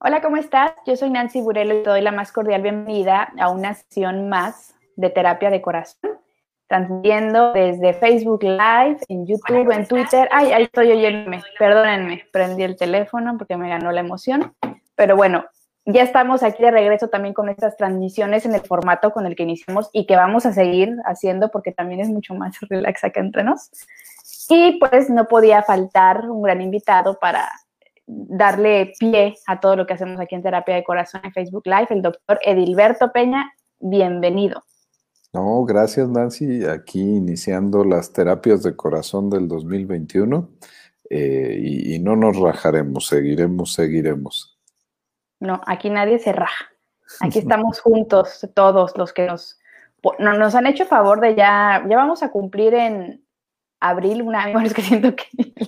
Hola, ¿cómo estás? Yo soy Nancy Burelo y te doy la más cordial bienvenida a una sesión más de terapia de corazón, transmitiendo desde Facebook Live, en YouTube, en Twitter. Ay, ahí estoy oyéndome, perdónenme, prendí el teléfono porque me ganó la emoción. Pero bueno, ya estamos aquí de regreso también con estas transmisiones en el formato con el que iniciamos y que vamos a seguir haciendo porque también es mucho más relax acá entre nos. Y pues no podía faltar un gran invitado para darle pie a todo lo que hacemos aquí en Terapia de Corazón en Facebook Live, el doctor Edilberto Peña. Bienvenido. No, gracias Nancy. Aquí iniciando las terapias de corazón del 2021 eh, y, y, no nos rajaremos, seguiremos, seguiremos. No, aquí nadie se raja. Aquí estamos juntos, todos los que nos, nos han hecho favor de ya, ya vamos a cumplir en, abril, un año, bueno, es que siento que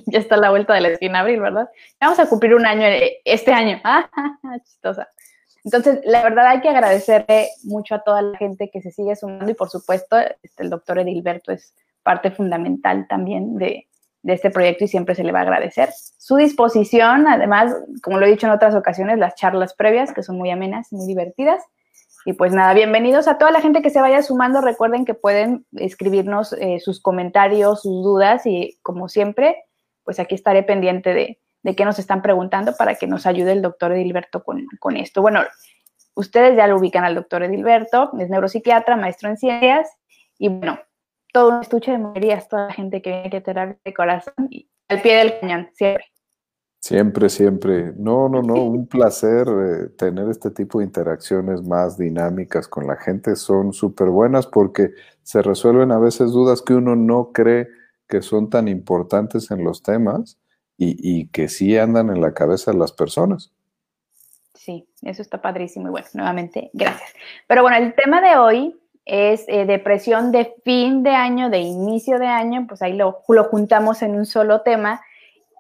ya está la vuelta de la esquina abril, ¿verdad? Vamos a cumplir un año eh, este año. Ah, chistosa. Entonces, la verdad hay que agradecerle mucho a toda la gente que se sigue sumando y por supuesto, este, el doctor Edilberto es parte fundamental también de, de este proyecto y siempre se le va a agradecer. Su disposición, además, como lo he dicho en otras ocasiones, las charlas previas, que son muy amenas, muy divertidas, y pues nada, bienvenidos a toda la gente que se vaya sumando. Recuerden que pueden escribirnos eh, sus comentarios, sus dudas y como siempre, pues aquí estaré pendiente de, de qué nos están preguntando para que nos ayude el doctor Edilberto con, con, esto. Bueno, ustedes ya lo ubican al doctor Edilberto, es neuropsiquiatra, maestro en ciencias y bueno, todo un estuche de monerías, toda la gente que viene a terapia de corazón y al pie del cañón, siempre. Siempre, siempre. No, no, no, un placer eh, tener este tipo de interacciones más dinámicas con la gente. Son súper buenas porque se resuelven a veces dudas que uno no cree que son tan importantes en los temas y, y que sí andan en la cabeza de las personas. Sí, eso está padrísimo y bueno, nuevamente, gracias. Pero bueno, el tema de hoy es eh, depresión de fin de año, de inicio de año, pues ahí lo, lo juntamos en un solo tema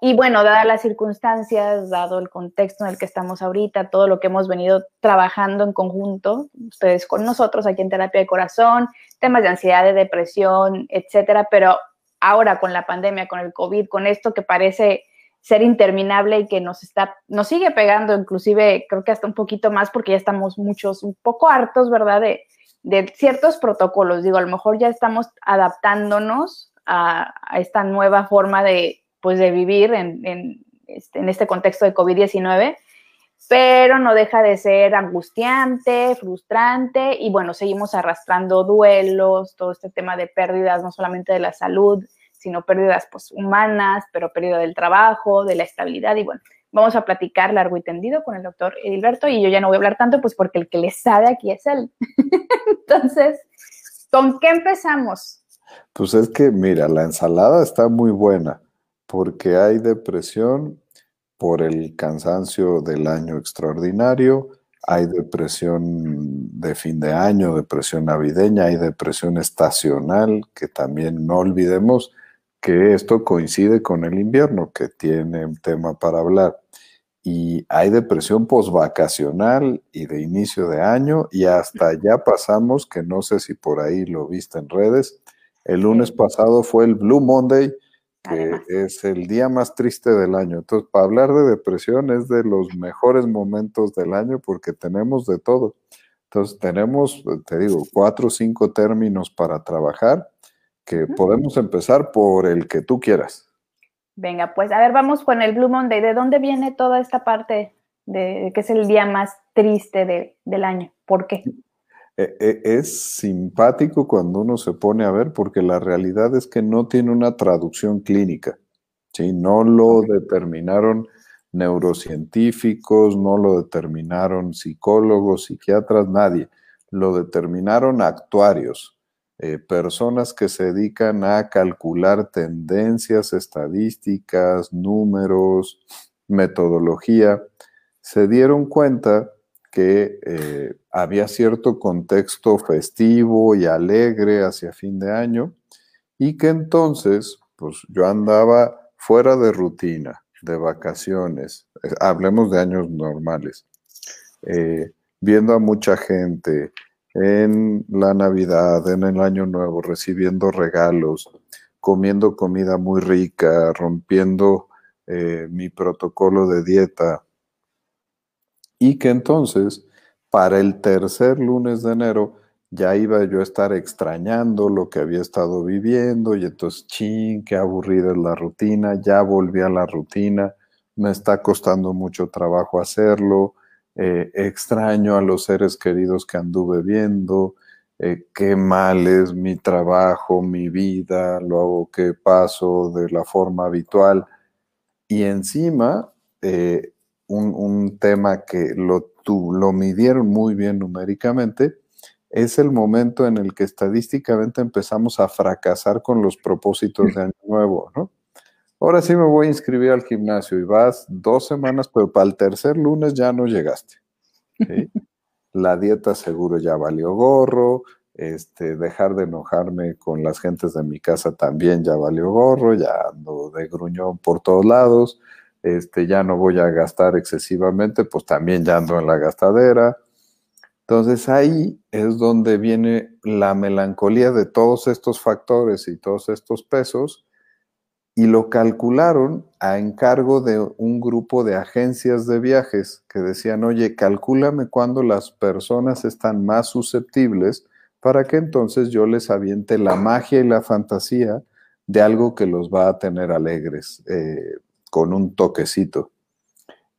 y bueno, dadas las circunstancias, dado el contexto en el que estamos ahorita, todo lo que hemos venido trabajando en conjunto, ustedes con nosotros aquí en Terapia de Corazón, temas de ansiedad, de depresión, etcétera, pero ahora con la pandemia, con el COVID, con esto que parece ser interminable y que nos está, nos sigue pegando, inclusive creo que hasta un poquito más porque ya estamos muchos, un poco hartos, ¿verdad? De, de ciertos protocolos. Digo, a lo mejor ya estamos adaptándonos a, a esta nueva forma de, pues de vivir en, este, en este contexto de COVID-19, pero no deja de ser angustiante, frustrante y bueno, seguimos arrastrando duelos, todo este tema de pérdidas, no solamente de la salud, sino pérdidas pues, humanas, pero pérdida del trabajo, de la estabilidad y bueno, vamos a platicar largo y tendido con el doctor Edilberto y yo ya no voy a hablar tanto pues porque el que le sabe aquí es él. Entonces, ¿con qué empezamos? Pues es que mira, la ensalada está muy buena porque hay depresión por el cansancio del año extraordinario, hay depresión de fin de año, depresión navideña, hay depresión estacional, que también no olvidemos que esto coincide con el invierno, que tiene un tema para hablar. Y hay depresión posvacacional y de inicio de año, y hasta ya pasamos, que no sé si por ahí lo viste en redes, el lunes pasado fue el Blue Monday, que es el día más triste del año. Entonces, para hablar de depresión es de los mejores momentos del año porque tenemos de todo. Entonces, tenemos, te digo, cuatro o cinco términos para trabajar que podemos empezar por el que tú quieras. Venga, pues a ver, vamos con el Blue Monday. ¿De dónde viene toda esta parte de que es el día más triste del año? ¿Por qué? E, e, es simpático cuando uno se pone a ver porque la realidad es que no tiene una traducción clínica. ¿sí? No lo determinaron neurocientíficos, no lo determinaron psicólogos, psiquiatras, nadie. Lo determinaron actuarios, eh, personas que se dedican a calcular tendencias estadísticas, números, metodología. Se dieron cuenta que eh, había cierto contexto festivo y alegre hacia fin de año y que entonces, pues yo andaba fuera de rutina, de vacaciones, eh, hablemos de años normales, eh, viendo a mucha gente en la Navidad, en el Año Nuevo, recibiendo regalos, comiendo comida muy rica, rompiendo mi protocolo de dieta, y que entonces para el tercer lunes de enero ya iba yo a estar extrañando lo que había estado viviendo y entonces, ching, qué aburrida es la rutina, ya volví a la rutina, me está costando mucho trabajo hacerlo, eh, extraño a los seres queridos que anduve viendo, eh, qué mal es mi trabajo, mi vida, lo hago que paso de la forma habitual. Y encima, eh, un, un, tema que lo, lo midieron muy bien numéricamente, es el momento en el que estadísticamente empezamos a fracasar con los propósitos de año nuevo, ¿no? Ahora sí me voy a inscribir al gimnasio y vas dos semanas, pero para el tercer lunes ya no llegaste. La dieta seguro ya valió gorro, este, dejar de enojarme con las gentes de mi casa también ya valió gorro, ya ando de gruñón por todos lados, este, ya no voy a gastar excesivamente, pues también ya ando en la gastadera. Entonces ahí es donde viene la melancolía de todos estos factores y todos estos pesos y lo calcularon a encargo de un grupo de agencias de viajes que decían, oye, calcúlame cuando las personas están más susceptibles para que entonces yo les aviente la magia y la fantasía de algo que los va a tener alegres eh, con un toquecito.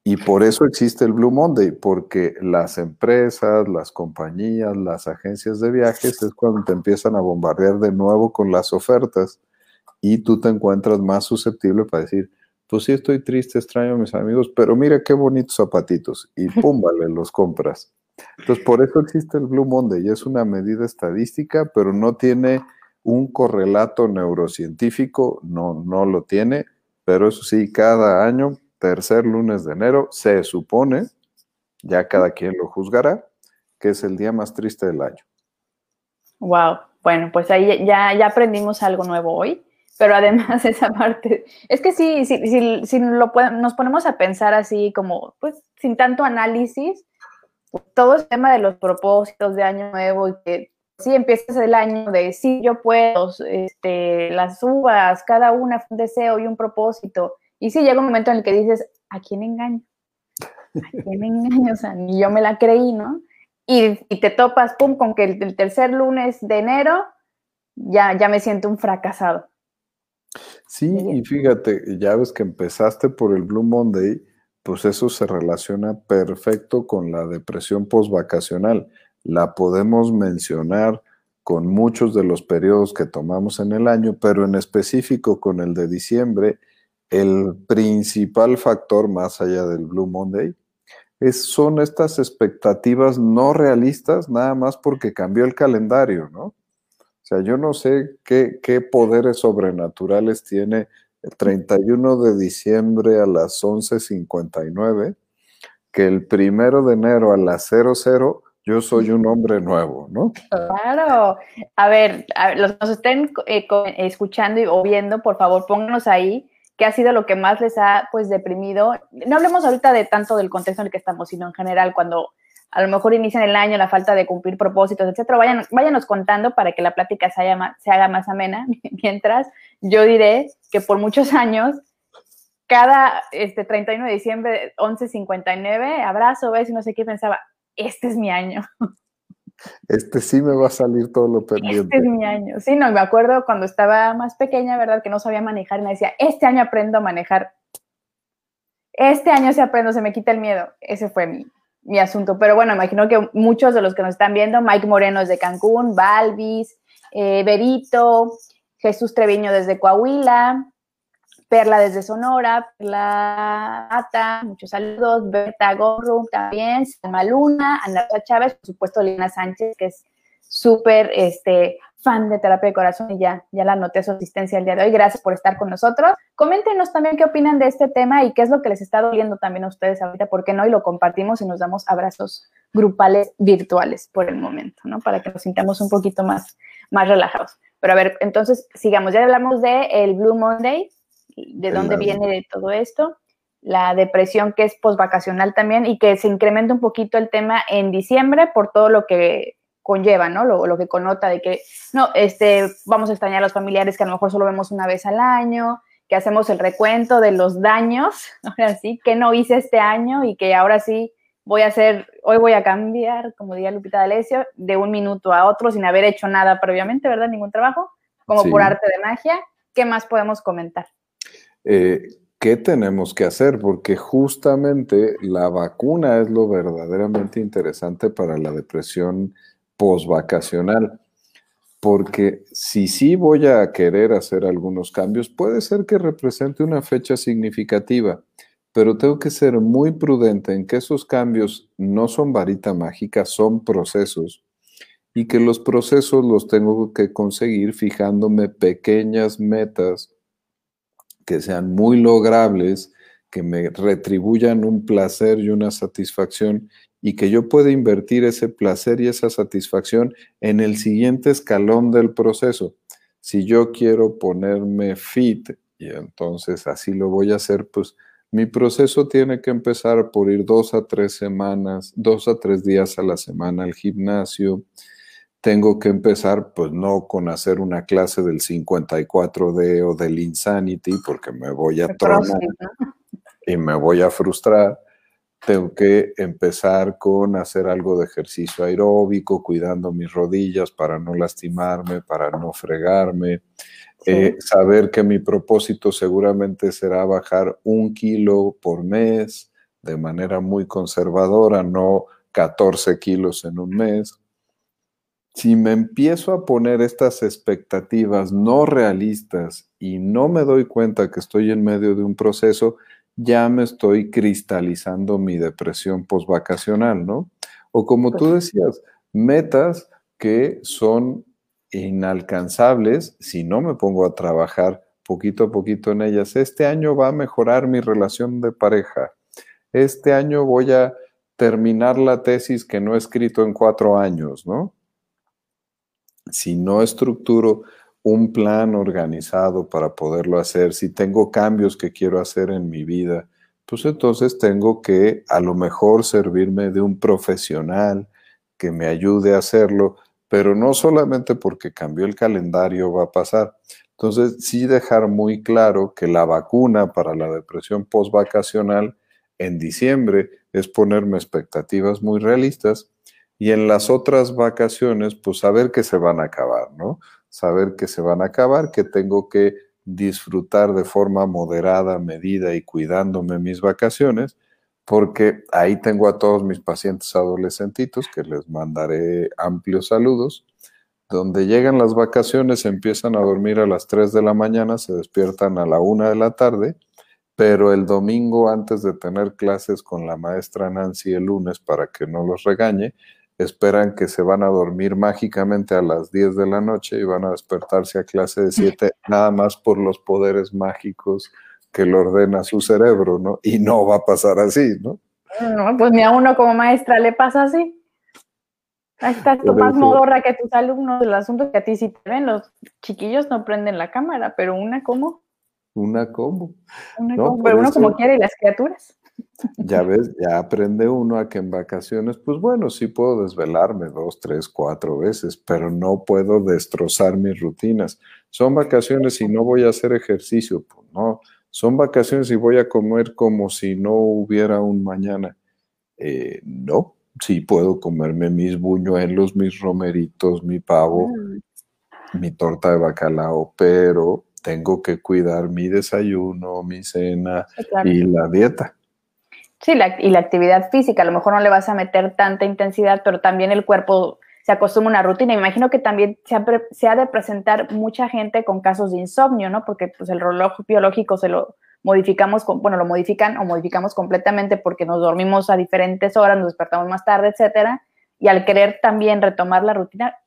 Y por eso existe el Blue Monday, porque las empresas, las compañías, las agencias de viajes es cuando te empiezan a bombardear de nuevo con las ofertas y tú te encuentras más susceptible para decir, pues sí estoy triste, extraño a mis amigos, pero mira qué bonitos zapatitos y pum, vale, los compras. Entonces, por eso existe el Blue Monday y es una medida estadística, pero no tiene un correlato neurocientífico, no, no lo tiene, pero eso sí, cada año tercer lunes de enero, se supone, ya cada quien lo juzgará, que es el día más triste del año. Wow, bueno, pues ahí ya, ya aprendimos algo nuevo hoy, pero además esa parte, es que sí, si, si, lo nos ponemos a pensar así como, pues sin tanto análisis, todo el tema de los propósitos de año nuevo y que sí empiezas el año de sí, yo puedo, este, las uvas, cada una fue un deseo y un propósito, y sí llega un momento en el que dices, ¿a quién engaño? ¿A quién engaño? O sea, ni yo me la creí, ¿no? Y, te topas, pum, con que el, tercer lunes de enero ya, ya me siento un fracasado. Sí, y fíjate, ya ves que empezaste por el Blue Monday, pues eso se relaciona perfecto con la depresión postvacacional. La podemos mencionar con muchos de los periodos que tomamos en el año, pero en específico con el de diciembre, el principal factor más allá del Blue Monday es, son estas expectativas no realistas nada más porque cambió el calendario, ¿no? O sea, yo no sé qué, qué poderes sobrenaturales tiene el 31 de diciembre a las 11.59, que el primero de enero a las 00 yo soy un hombre nuevo, ¿no? Claro. A ver, los que nos estén eh, escuchando o viendo, por favor, pónganos ahí qué ha sido lo que más les ha pues deprimido. No hablemos ahorita de tanto del contexto en el que estamos, sino en general cuando a lo mejor inician el año, la falta de cumplir propósitos, etcétera. Vayan, váyanos contando para que la plática se, se haga más amena. Mientras yo diré que por muchos años, cada este, 31 de diciembre, 11.59, abrazo, ves y no sé qué pensaba, este es mi año. Este sí me va a salir todo lo pendiente. Este es mi año. Sí, no, me acuerdo cuando estaba más pequeña, ¿verdad? Que no sabía manejar y me decía, este año aprendo a manejar. Este año se aprendo, se me quita el miedo. Ese fue mi, mi asunto. Pero bueno, imagino que muchos de los que nos están viendo, Mike Moreno es de Cancún, Balvis, eh, Berito, Jesús Treviño desde Coahuila, Perla desde Sonora, Perla Ata, muchos saludos, Berta Gorru también, Salma Luna, Ana Chávez, por supuesto Lina Sánchez, que es súper este, fan de terapia de corazón y ya, ya la anoté su asistencia el día de hoy. Gracias por estar con nosotros. Coméntenos también qué opinan de este tema y qué es lo que les está doliendo también a ustedes ahorita, por qué no, y lo compartimos y nos damos abrazos grupales virtuales por el momento, ¿no? Para que nos sintamos un poquito más, más relajados. Pero a ver, entonces sigamos. Ya hablamos de el Blue Monday, de dónde viene de todo esto, la depresión que es postvacacional también y que se incrementa un poquito el tema en diciembre por todo lo que conlleva, ¿no? Lo, lo, que connota de que, no, este, vamos a extrañar a los familiares que a lo mejor solo vemos una vez al año, que hacemos el recuento de los daños, ahora sí, que no hice este año y que ahora sí voy a hacer, hoy voy a cambiar, como diría Lupita D'Alessio, de un minuto a otro sin haber hecho nada previamente, ¿verdad? Ningún trabajo, como por arte de magia. ¿Qué más podemos comentar? Eh, ¿Qué tenemos que hacer? Porque justamente la vacuna es lo verdaderamente interesante para la depresión postvacacional. Porque si sí voy a querer hacer algunos cambios, puede ser que represente una fecha significativa pero tengo que ser muy prudente en que esos cambios no son varita mágica, son procesos y que los procesos los tengo que conseguir fijándome pequeñas metas que sean muy logrables, que me retribuyan un placer y una satisfacción y que yo pueda invertir ese placer y esa satisfacción en el siguiente escalón del proceso. Si yo quiero ponerme fit y entonces así lo voy a hacer, pues mi proceso tiene que empezar por ir dos a tres semanas, dos a tres días a la semana al gimnasio. Tengo que empezar, pues no con hacer una clase del 54D o del Insanity, porque me voy a tronar y me voy a frustrar. Tengo que empezar con hacer algo de ejercicio aeróbico, cuidando mis rodillas para no lastimarme, para no fregarme. Eh, saber que mi propósito seguramente será bajar un kilo por mes de manera muy conservadora, no 14 kilos en un mes. Si me empiezo a poner estas expectativas no realistas y no me doy cuenta que estoy en medio de un proceso, ya me estoy cristalizando mi depresión postvacacional, ¿no? O como tú decías, metas que son inalcanzables si no me pongo a trabajar poquito a poquito en ellas. Este año va a mejorar mi relación de pareja. Este año voy a terminar la tesis que no he escrito en cuatro años, ¿no? Si no estructuro un plan organizado para poderlo hacer, si tengo cambios que quiero hacer en mi vida, pues entonces tengo que a lo mejor servirme de un profesional que me ayude a hacerlo, pero no solamente porque cambió el calendario va a pasar. Entonces, sí dejar muy claro que la vacuna para la depresión postvacacional en diciembre es ponerme expectativas muy realistas y en las otras vacaciones, pues saber que se van a acabar, ¿no? Saber que se van a acabar, que tengo que disfrutar de forma moderada, medida y cuidándome mis vacaciones porque ahí tengo a todos mis pacientes adolescentitos que les mandaré amplios saludos. Donde llegan las vacaciones, empiezan a dormir a las 3 de la mañana, se despiertan a la 1 de la tarde, pero el domingo antes de tener clases con la maestra Nancy el lunes para que no los regañe, esperan que se van a dormir mágicamente a las 10 de la noche y van a despertarse a clase de 7 nada más por los poderes mágicos que lo ordena su cerebro, ¿no? Y no va a pasar así, ¿no? No, pues ni a uno como maestra le pasa así. Ahí estás tú más modorra que tus alumnos. El asunto que a ti sí te ven, los chiquillos no prenden la cámara, pero una como. Una como. Una como, pero uno como quiere y las criaturas. Ya ves, ya aprende uno a que en vacaciones, pues bueno, sí puedo desvelarme dos, tres, cuatro veces, pero no puedo destrozar mis rutinas. Son vacaciones y no voy a hacer ejercicio, pues no, son vacaciones y voy a comer como si no hubiera un mañana. Eh, no, sí puedo comerme mis buñuelos, mis romeritos, mi pavo, mm. mi torta de bacalao, pero tengo que cuidar mi desayuno, mi cena y la dieta. Sí, y la actividad física, a lo mejor no le vas a meter tanta intensidad, pero también el cuerpo se acostumbra a una rutina. Imagino que también se ha, de presentar mucha gente con casos de insomnio, ¿no? Porque pues el reloj biológico se lo modificamos, bueno, lo modifican o modificamos completamente porque nos dormimos a diferentes horas, nos despertamos más tarde, etcétera. Y al querer también retomar la rutina,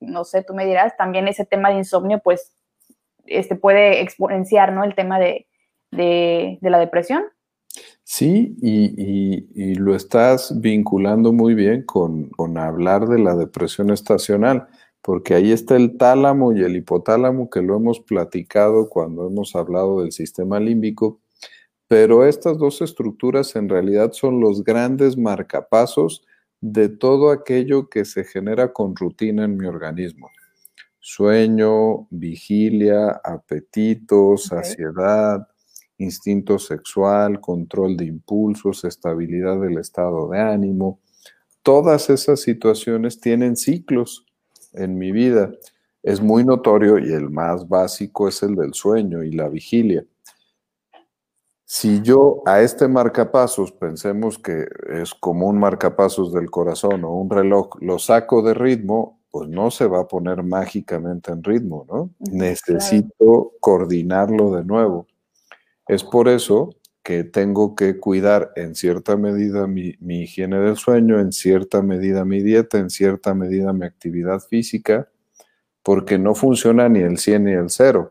no sé, tú me dirás, también ese tema de insomnio, pues, este puede exponenciar, ¿no? El tema de, de la depresión. Sí, y, lo estás vinculando muy bien con, hablar de la depresión estacional, porque ahí está el tálamo y el hipotálamo que lo hemos platicado cuando hemos hablado del sistema límbico, pero estas dos estructuras en realidad son los grandes marcapasos de todo aquello que se genera con rutina en mi organismo. Sueño, vigilia, apetito, saciedad, instinto sexual, control de impulsos, estabilidad del estado de ánimo. Todas esas situaciones tienen ciclos en mi vida. Es muy notorio y el más básico es el del sueño y la vigilia. Si yo a este marcapasos, pensemos que es como un marcapasos del corazón o un reloj, lo saco de ritmo, pues no se va a poner mágicamente en ritmo, ¿no? Necesito coordinarlo de nuevo. Es por eso que tengo que cuidar en cierta medida mi, higiene del sueño, en cierta medida mi dieta, en cierta medida mi actividad física, porque no funciona ni el 100 ni el 0.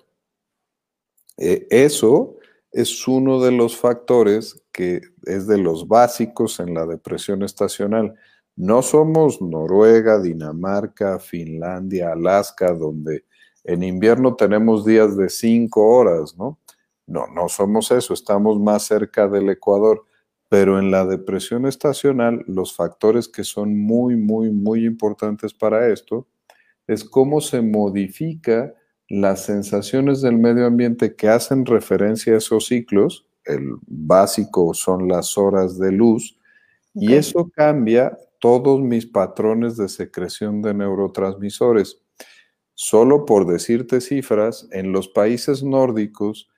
E, eso es uno de los factores que es de los básicos en la depresión estacional. No somos Noruega, Dinamarca, Finlandia, Alaska, donde en invierno tenemos días de cinco horas, ¿no? No, no somos eso, estamos más cerca del Ecuador. Pero en la depresión estacional, los factores que son muy, muy, muy importantes para esto es cómo se modifica las sensaciones del medio ambiente que hacen referencia a esos ciclos, el básico son las horas de luz, y eso cambia todos mis patrones de secreción de neurotransmisores. Solo por decirte cifras, en los países nórdicos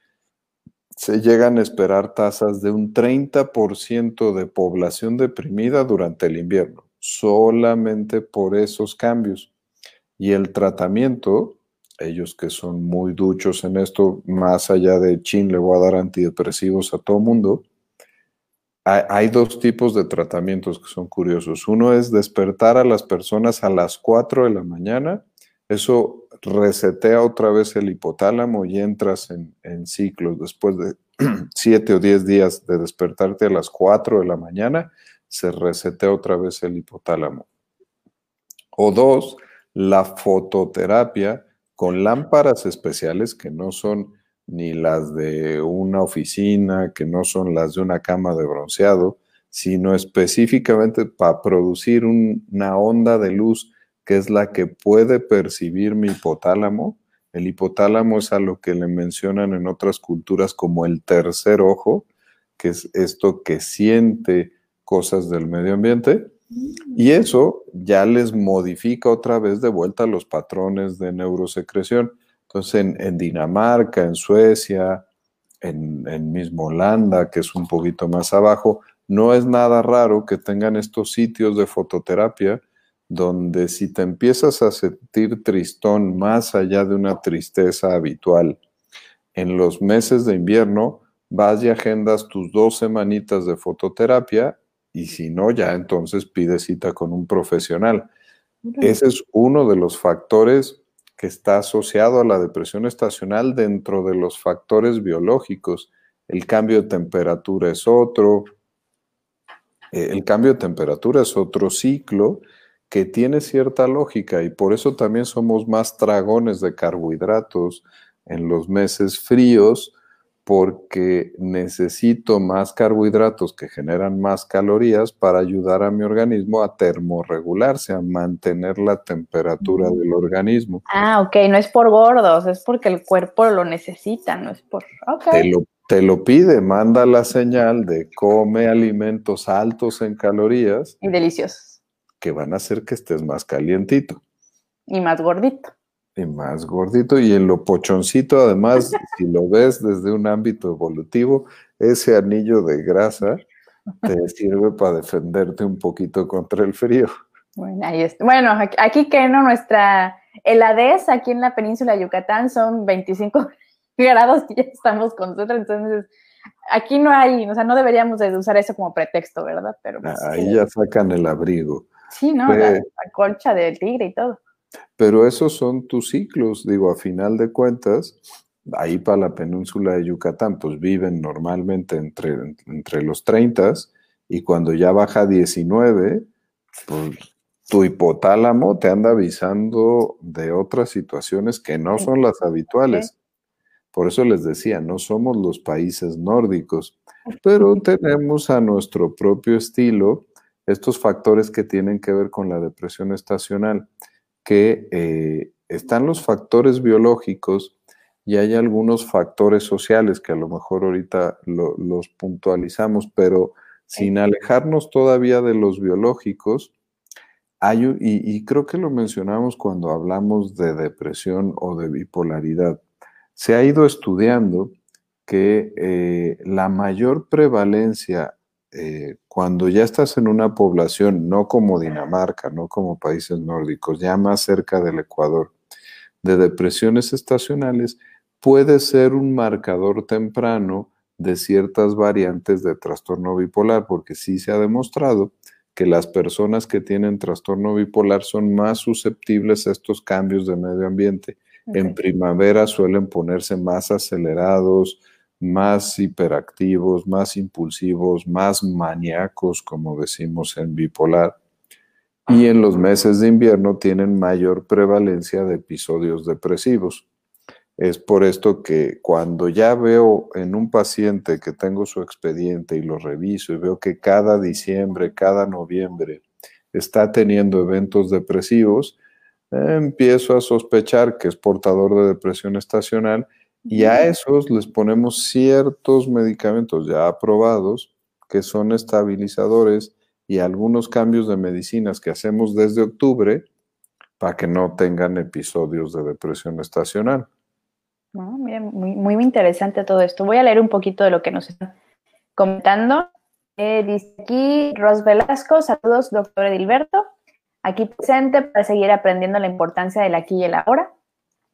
se llegan a esperar tasas de un 30% de población deprimida durante el invierno, solamente por esos cambios. Y el tratamiento ellos que son muy duchos en esto, más allá de chin, le voy a dar antidepresivos a todo mundo. Hay, dos tipos de tratamientos que son curiosos. Uno es despertar a las personas a las 4 de la mañana. Eso resetea otra vez el hipotálamo y entras en, ciclos. Después de 7 o 10 días de despertarte a las 4 de la mañana, se resetea otra vez el hipotálamo. O dos, la fototerapia, con lámparas especiales que no son ni las de una oficina, que no son las de una cama de bronceado, sino específicamente para producir una onda de luz que es la que puede percibir mi hipotálamo. El hipotálamo es a lo que le mencionan en otras culturas como el tercer ojo, que es esto que siente cosas del medio ambiente. Y eso ya les modifica otra vez de vuelta los patrones de neurosecreción. Entonces, en, Dinamarca, en Suecia, en, en, mismo Holanda, que es un poquito más abajo, no es nada raro que tengan estos sitios de fototerapia donde si te empiezas a sentir tristón más allá de una tristeza habitual, en los meses de invierno vas y agendas tus dos semanitas de fototerapia y si no, ya entonces pide cita con un profesional. Ese es uno de los factores que está asociado a la depresión estacional dentro de los factores biológicos. El cambio de temperatura es otro. Eh, el cambio de temperatura es otro ciclo que tiene cierta lógica y por eso también somos más dragones de carbohidratos en los meses fríos porque necesito más carbohidratos que generan más calorías para ayudar a mi organismo a termorregularse, a mantener la temperatura del organismo. Ah, ok, no es por gordos, es porque el cuerpo lo necesita, no es por... Te, lo, te lo pide, manda la señal de come alimentos altos en calorías. Y deliciosos. Que van a hacer que estés más calientito. Y más gordito y más gordito y en lo pochoncito, además, si lo ves desde un ámbito evolutivo, ese anillo de grasa te sirve para defenderte un poquito contra el frío. Bueno, ahí está. bueno aquí que no, nuestra heladez aquí en la península de Yucatán son 25 grados y ya estamos con nosotros, entonces aquí no hay, o sea, no deberíamos de usar eso como pretexto, ¿verdad? Pero pues, Ahí ya sacan el abrigo. Sí, ¿no? la colcha del tigre y todo. Pero esos son tus ciclos, digo, a final de cuentas, ahí para la península de Yucatán, pues viven normalmente entre, entre los 30 y cuando ya baja a 19, pues tu hipotálamo te anda avisando de otras situaciones que no son las habituales. Por eso les decía, no somos los países nórdicos, pero tenemos a nuestro propio estilo estos factores que tienen que ver con la depresión estacional que eh, están los factores biológicos y hay algunos factores sociales que a lo mejor ahorita los puntualizamos, pero sin alejarnos todavía de los biológicos, hay, y, y, creo que lo mencionamos cuando hablamos de depresión o de bipolaridad, se ha ido estudiando que eh, la mayor prevalencia eh, cuando ya estás en una población, no como Dinamarca, no como países nórdicos, ya más cerca del Ecuador, de depresiones estacionales, puede ser un marcador temprano de ciertas variantes de trastorno bipolar, porque sí se ha demostrado que las personas que tienen trastorno bipolar son más susceptibles a estos cambios de medio ambiente. En primavera suelen ponerse más acelerados, más hiperactivos, más impulsivos, más maníacos, como decimos en bipolar. Y en los meses de invierno tienen mayor prevalencia de episodios depresivos. Es por esto que cuando ya veo en un paciente que tengo su expediente y lo reviso y veo que cada diciembre, cada noviembre está teniendo eventos depresivos, empiezo a sospechar que es portador de depresión estacional y a esos les ponemos ciertos medicamentos ya aprobados que son estabilizadores y algunos cambios de medicinas que hacemos desde octubre para que no tengan episodios de depresión estacional. muy, muy interesante todo esto. Voy a leer un poquito de lo que nos están comentando. Eh, dice aquí Ros Velasco, saludos doctor Edilberto, aquí presente para seguir aprendiendo la importancia del aquí y el ahora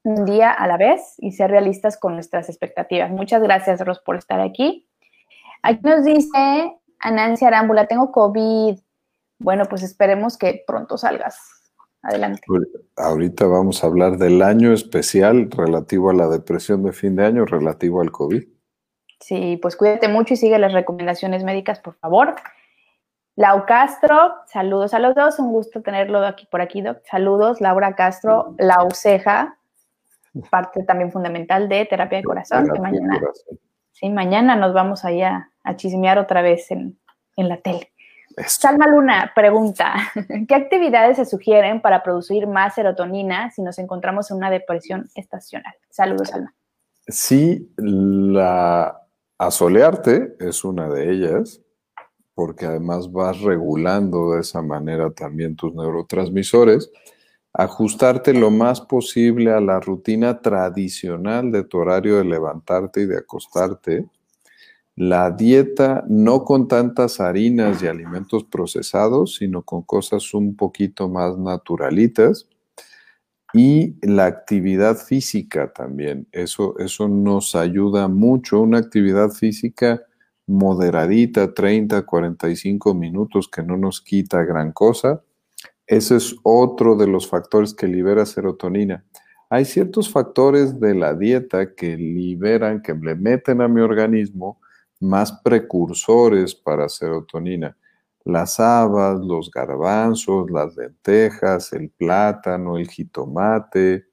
un día a la vez y ser realistas con nuestras expectativas. Muchas gracias, Ros, por estar aquí. Aquí nos dice Anansi Arámbula, tengo COVID. Bueno, pues esperemos que pronto salgas. Adelante. Ahorita vamos a hablar del año especial relativo a la depresión de fin de año, relativo al COVID. Sí, pues cuídate mucho y sigue las recomendaciones médicas, por favor. Lau Castro, saludos a los dos, un gusto tenerlo aquí por aquí, Doc. Saludos, Laura Castro, Lau Ceja, parte también fundamental de terapia de corazón, que mañana, Sí, mañana nos vamos ahí a, chismear otra vez en, la tele. Salma Luna pregunta, ¿qué actividades se sugieren para producir más serotonina si nos encontramos en una depresión estacional? Saludos, Salma. Sí, la asolearte es una de ellas, porque además vas regulando de esa manera también tus neurotransmisores ajustarte lo más posible a la rutina tradicional de tu horario de levantarte y de acostarte, la dieta no con tantas harinas y alimentos procesados, sino con cosas un poquito más naturalitas, y la actividad física también. Eso, eso nos ayuda mucho, una actividad física moderadita, 30, 45 minutos, que no nos quita gran cosa ese es otro de los factores que libera serotonina. Hay ciertos factores de la dieta que liberan, que le meten a mi organismo más precursores para serotonina. Las habas, los garbanzos, las lentejas, el plátano, el jitomate,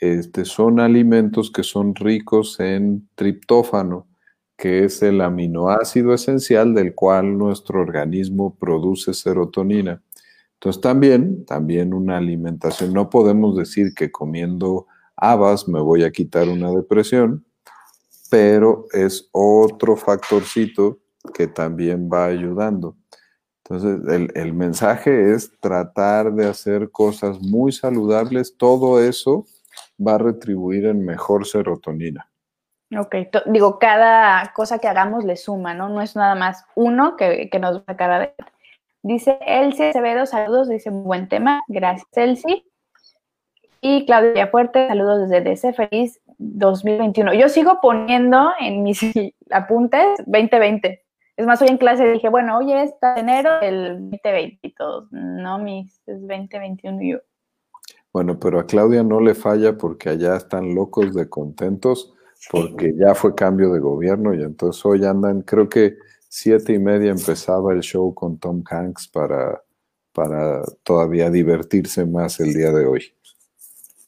este, son alimentos que son ricos en triptófano, que es el aminoácido esencial del cual nuestro organismo produce serotonina. Entonces también, también una alimentación, no podemos decir que comiendo habas me voy a quitar una depresión, pero es otro factorcito que también va ayudando. Entonces, el, el, mensaje es tratar de hacer cosas muy saludables. Todo eso va a retribuir en mejor serotonina. Ok, digo, cada cosa que hagamos le suma, ¿no? No es nada más uno que, que nos va a sacar. Dice Elsie Acevedo, saludos, dice buen tema, gracias Elsie. Y Claudia Fuerte, saludos desde DC, feliz 2021. Yo sigo poniendo en mis apuntes 2020. Es más, hoy en clase dije, bueno, hoy es enero del 2020 y todos, no, mis, es 2021 yo. Bueno, pero a Claudia no le falla porque allá están locos de contentos porque ya fue cambio de gobierno y entonces hoy andan, creo que siete y media empezaba el show con Tom Hanks para, para todavía divertirse más el día de hoy.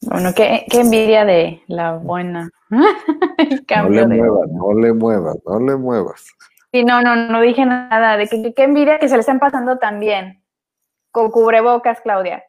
Bueno, qué, envidia de la buena. no le muevas, no le muevas, no le muevas. Sí, no, no, no dije nada, de que qué envidia que se le están pasando tan bien. Con cubrebocas, Claudia.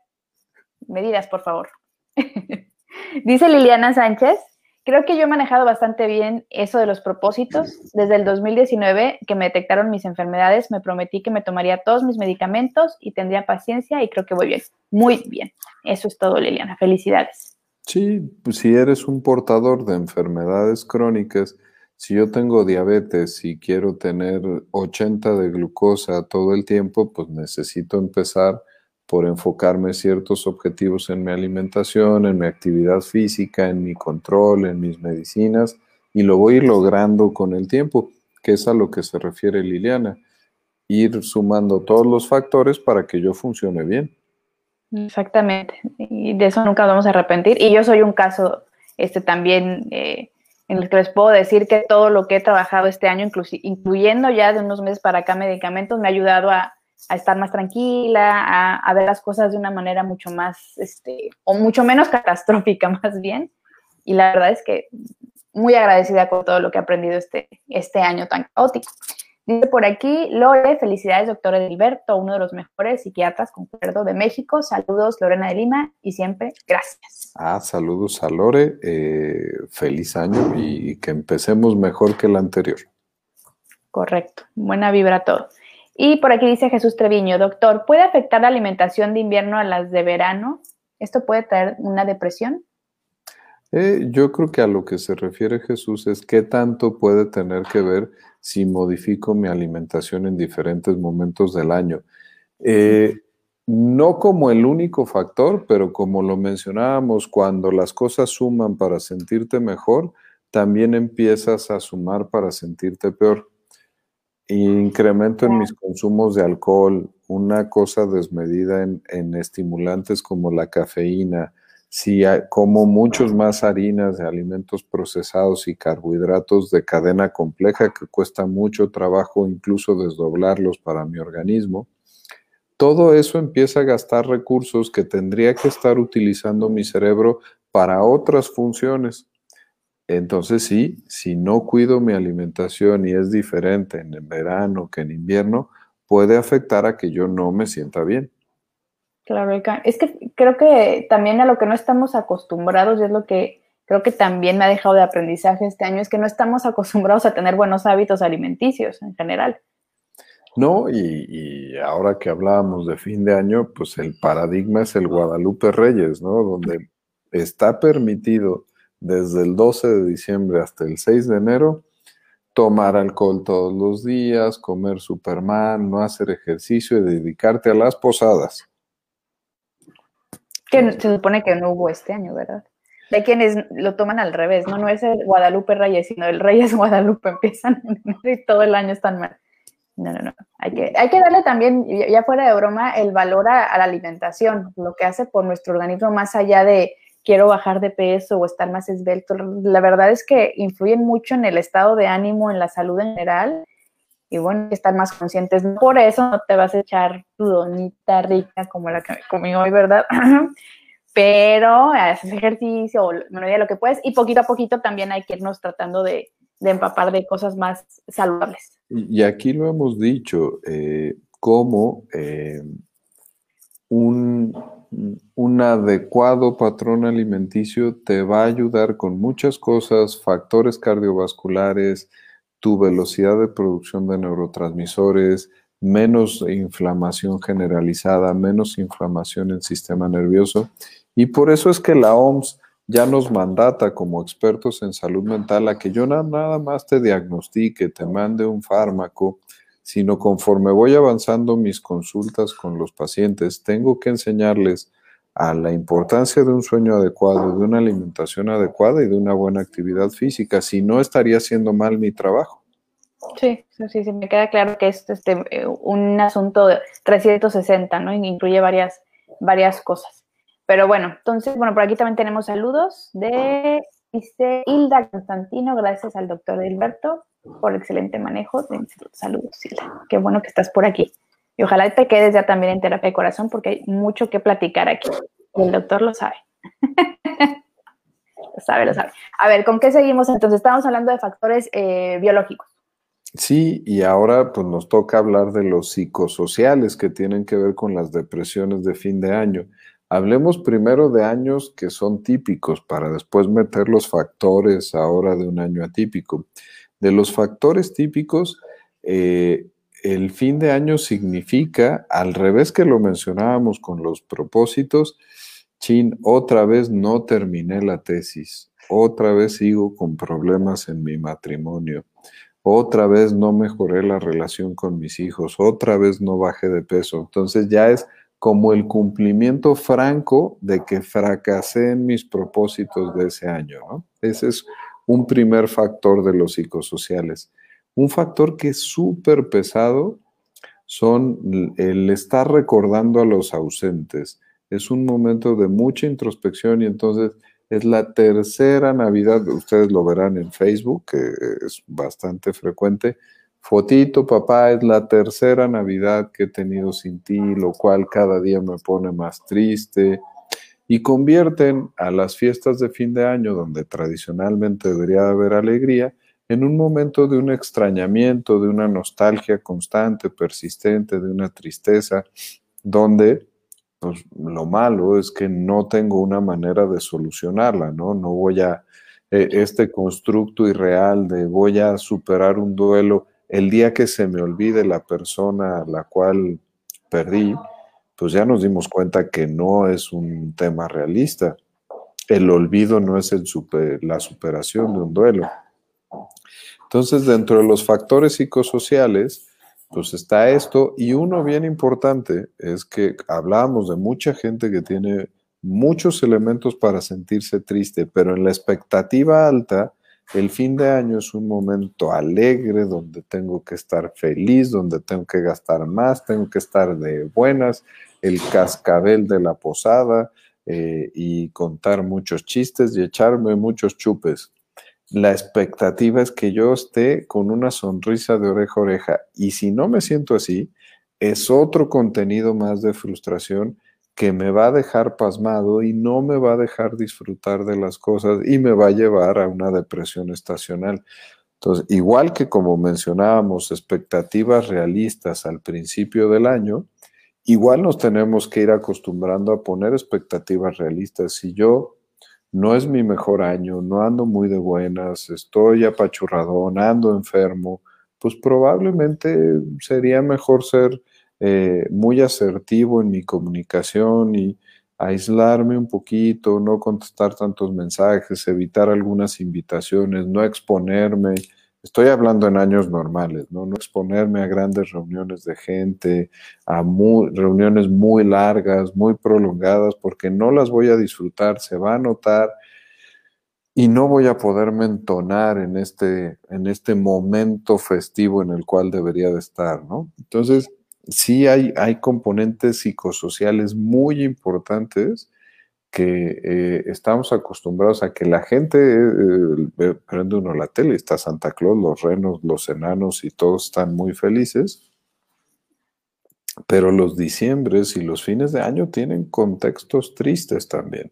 Medidas, por favor. Dice Liliana Sánchez Creo que yo he manejado bastante bien eso de los propósitos. Desde el 2019 que me detectaron mis enfermedades, me prometí que me tomaría todos mis medicamentos y tendría paciencia y creo que voy bien, muy bien. Eso es todo, Liliana. Felicidades. Sí, pues si eres un portador de enfermedades crónicas, si yo tengo diabetes y quiero tener 80 de glucosa todo el tiempo, pues necesito empezar por enfocarme ciertos objetivos en mi alimentación, en mi actividad física, en mi control, en mis medicinas, y lo voy a ir logrando con el tiempo, que es a lo que se refiere Liliana, ir sumando todos los factores para que yo funcione bien. Exactamente, y de eso nunca vamos a arrepentir. Y yo soy un caso este, también eh, en el que les puedo decir que todo lo que he trabajado este año, incluyendo ya de unos meses para acá medicamentos, me ha ayudado a, a estar más tranquila, a, ver las cosas de una manera mucho más, este, o mucho menos catastrófica más bien. Y la verdad es que muy agradecida con todo lo que he aprendido este, este año tan caótico. Dice por aquí, Lore, felicidades, doctor Edilberto, uno de los mejores psiquiatras, concuerdo, de México. Saludos, Lorena de Lima, y siempre gracias. Ah, saludos a Lore, eh, feliz año y que empecemos mejor que el anterior. Correcto, buena vibra a todo. Y por aquí dice Jesús Treviño, doctor, ¿puede afectar la alimentación de invierno a las de verano? ¿Esto puede traer una depresión? Eh, yo creo que a lo que se refiere Jesús es qué tanto puede tener que ver si modifico mi alimentación en diferentes momentos del año. Eh, no como el único factor, pero como lo mencionábamos, cuando las cosas suman para sentirte mejor, también empiezas a sumar para sentirte peor incremento en mis consumos de alcohol, una cosa desmedida en, estimulantes como la cafeína, si como muchos más harinas de alimentos procesados y carbohidratos de cadena compleja que cuesta mucho trabajo incluso desdoblarlos para mi organismo, todo eso empieza a gastar recursos que tendría que estar utilizando mi cerebro para otras funciones. Entonces sí, si no cuido mi alimentación y es diferente en el verano que en invierno, puede afectar a que yo no me sienta bien. Claro, es que creo que también a lo que no estamos acostumbrados, y es lo que creo que también me ha dejado de aprendizaje este año, es que no estamos acostumbrados a tener buenos hábitos alimenticios en general. No, y, y, ahora que hablábamos de fin de año, pues el paradigma es el Guadalupe Reyes, ¿no? Donde está permitido desde el 12 de diciembre hasta el 6 de enero, tomar alcohol todos los días, comer Superman, no hacer ejercicio y dedicarte a las posadas. Que se supone que no hubo este año, ¿verdad? De quienes lo toman al revés, ¿no? No es el Guadalupe Reyes, sino el Reyes Guadalupe empiezan y todo el año están mal. No, no, no. Hay que, hay que darle también, ya fuera de broma, el valor a la alimentación, lo que hace por nuestro organismo más allá de, quiero bajar de peso o estar más esbelto. La verdad es que influyen mucho en el estado de ánimo, en la salud en general. Y bueno, estar más conscientes. Por eso no te vas a echar tu donita rica como la que comí hoy, ¿verdad? Pero haces ejercicio, bueno, lo que puedes. Y poquito a poquito también hay que irnos tratando de, empapar de cosas más saludables. Y aquí lo hemos dicho, eh, como eh, un, un adecuado patrón alimenticio te va a ayudar con muchas cosas, factores cardiovasculares, tu velocidad de producción de neurotransmisores, menos inflamación generalizada, menos inflamación en sistema nervioso. Y por eso es que la OMS ya nos mandata como expertos en salud mental a que yo nada más te diagnostique, te mande un fármaco, sino conforme voy avanzando mis consultas con los pacientes, tengo que enseñarles a la importancia de un sueño adecuado, de una alimentación adecuada y de una buena actividad física, si no estaría haciendo mal mi trabajo. Sí, sí, sí, me queda claro que es este, eh, un asunto de 360, ¿no? Incluye varias, varias cosas. Pero bueno, entonces, bueno, por aquí también tenemos saludos de, dice Hilda Constantino, gracias al doctor Hilberto por excelente manejo de Saludos, Silvia. Qué bueno que estás por aquí. Y ojalá te quedes ya también en terapia de corazón porque hay mucho que platicar aquí. Y el doctor lo sabe. lo sabe, lo sabe. A ver, ¿con qué seguimos? Entonces, estamos hablando de factores eh, biológicos. Sí, y ahora pues nos toca hablar de los psicosociales que tienen que ver con las depresiones de fin de año. Hablemos primero de años que son típicos para después meter los factores ahora de un año atípico. De los factores típicos, eh, el fin de año significa, al revés que lo mencionábamos con los propósitos, chin, otra vez no terminé la tesis, otra vez sigo con problemas en mi matrimonio, otra vez no mejoré la relación con mis hijos, otra vez no bajé de peso. Entonces ya es como el cumplimiento franco de que fracasé en mis propósitos de ese año. Ese es un primer factor de los psicosociales. Un factor que es súper pesado son el estar recordando a los ausentes. Es un momento de mucha introspección y entonces es la tercera Navidad, ustedes lo verán en Facebook, que es bastante frecuente, Fotito, papá, es la tercera Navidad que he tenido sin ti, lo cual cada día me pone más triste. Y convierten a las fiestas de fin de año, donde tradicionalmente debería haber alegría, en un momento de un extrañamiento, de una nostalgia constante, persistente, de una tristeza, donde pues, lo malo es que no tengo una manera de solucionarla, ¿no? No voy a, eh, este constructo irreal de voy a superar un duelo el día que se me olvide la persona a la cual perdí, pues ya nos dimos cuenta que no es un tema realista. El olvido no es la superación de un duelo. Entonces, dentro de los factores psicosociales, pues está esto y uno bien importante es que hablamos de mucha gente que tiene muchos elementos para sentirse triste, pero en la expectativa alta, el fin de año es un momento alegre donde tengo que estar feliz, donde tengo que gastar más, tengo que estar de buenas, el cascabel de la posada eh, y contar muchos chistes y echarme muchos chupes. La expectativa es que yo esté con una sonrisa de oreja a oreja y si no me siento así, es otro contenido más de frustración que me va a dejar pasmado y no me va a dejar disfrutar de las cosas y me va a llevar a una depresión estacional. Entonces, igual que como mencionábamos, expectativas realistas al principio del año, igual nos tenemos que ir acostumbrando a poner expectativas realistas. Si yo no es mi mejor año, no ando muy de buenas, estoy apachurradón, ando enfermo, pues probablemente sería mejor ser eh, muy asertivo en mi comunicación y aislarme un poquito, no contestar tantos mensajes, evitar algunas invitaciones, no exponerme. Estoy hablando en años normales, ¿no? Exponerme a grandes reuniones de gente, a reuniones muy largas, muy prolongadas, porque no las voy a disfrutar, se va a notar y no voy a poderme entonar en este, en este momento festivo en el cual debería de estar, ¿no? Entonces, sí hay, hay componentes psicosociales muy importantes que eh, estamos acostumbrados a que la gente eh, prende uno la tele, está Santa Claus, los renos, los enanos y todos están muy felices, pero los diciembres y los fines de año tienen contextos tristes también.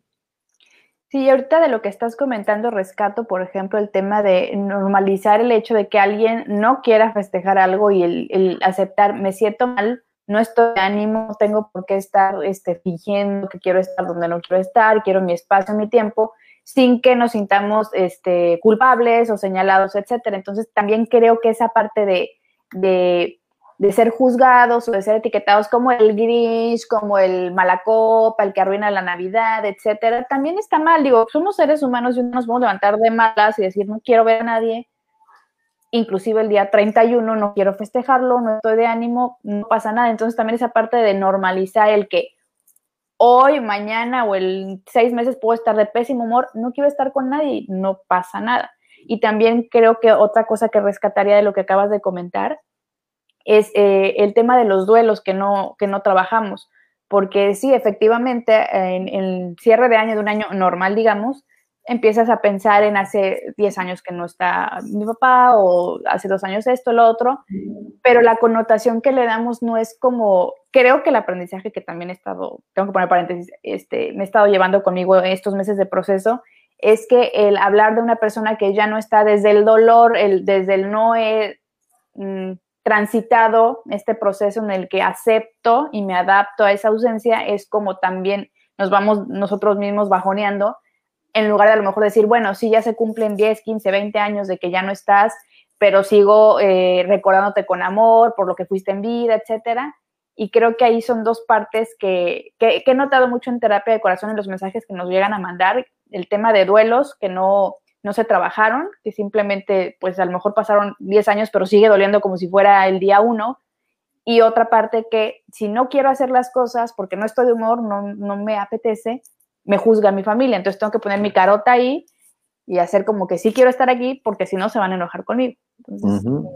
Sí, ahorita de lo que estás comentando, rescato, por ejemplo, el tema de normalizar el hecho de que alguien no quiera festejar algo y el, aceptar, me siento mal, no estoy de ánimo, tengo por qué estar este, fingiendo que quiero estar donde no quiero estar, quiero mi espacio, mi tiempo, sin que nos sintamos este, culpables o señalados, etcétera. Entonces, también creo que esa parte de, de de ser juzgados o de ser etiquetados como el Grinch, como el malacopa, el que arruina la Navidad, etcétera, también está mal. Digo, somos seres humanos y nos a levantar de malas y decir, no quiero ver a nadie. Inclusive el día 31 no quiero festejarlo, no estoy de ánimo, no pasa nada. Entonces también esa parte de normalizar el que hoy, mañana o el seis meses puedo estar de pésimo humor, no quiero estar con nadie, no pasa nada. Y también creo que otra cosa que rescataría de lo que acabas de comentar es eh, el tema de los duelos que no, que no trabajamos. Porque sí, efectivamente, en, el cierre de año de un año normal, digamos, empiezas a pensar en hace 10 años que no está mi papá o hace dos años esto, lo otro, pero la connotación que le damos no es como, creo que el aprendizaje que también he estado, tengo que poner paréntesis, este, me he estado llevando conmigo estos meses de proceso, es que el hablar de una persona que ya no está desde el dolor, el, desde el no he, mm, transitado este proceso en el que acepto y me adapto a esa ausencia es como también nos vamos nosotros mismos bajoneando, en lugar de a lo mejor decir, bueno, sí, ya se cumplen 10, 15, 20 años de que ya no estás, pero sigo eh, recordándote con amor por lo que fuiste en vida, etcétera. Y creo que ahí son dos partes que, que, he notado mucho en terapia de corazón en los mensajes que nos llegan a mandar. El tema de duelos que no, no se trabajaron, que simplemente, pues a lo mejor pasaron 10 años, pero sigue doliendo como si fuera el día uno. Y otra parte que si no quiero hacer las cosas porque no estoy de humor, no, no me apetece, me juzga mi familia. Entonces tengo que poner mi carota ahí y hacer como que sí quiero estar aquí porque si no se van a enojar conmigo.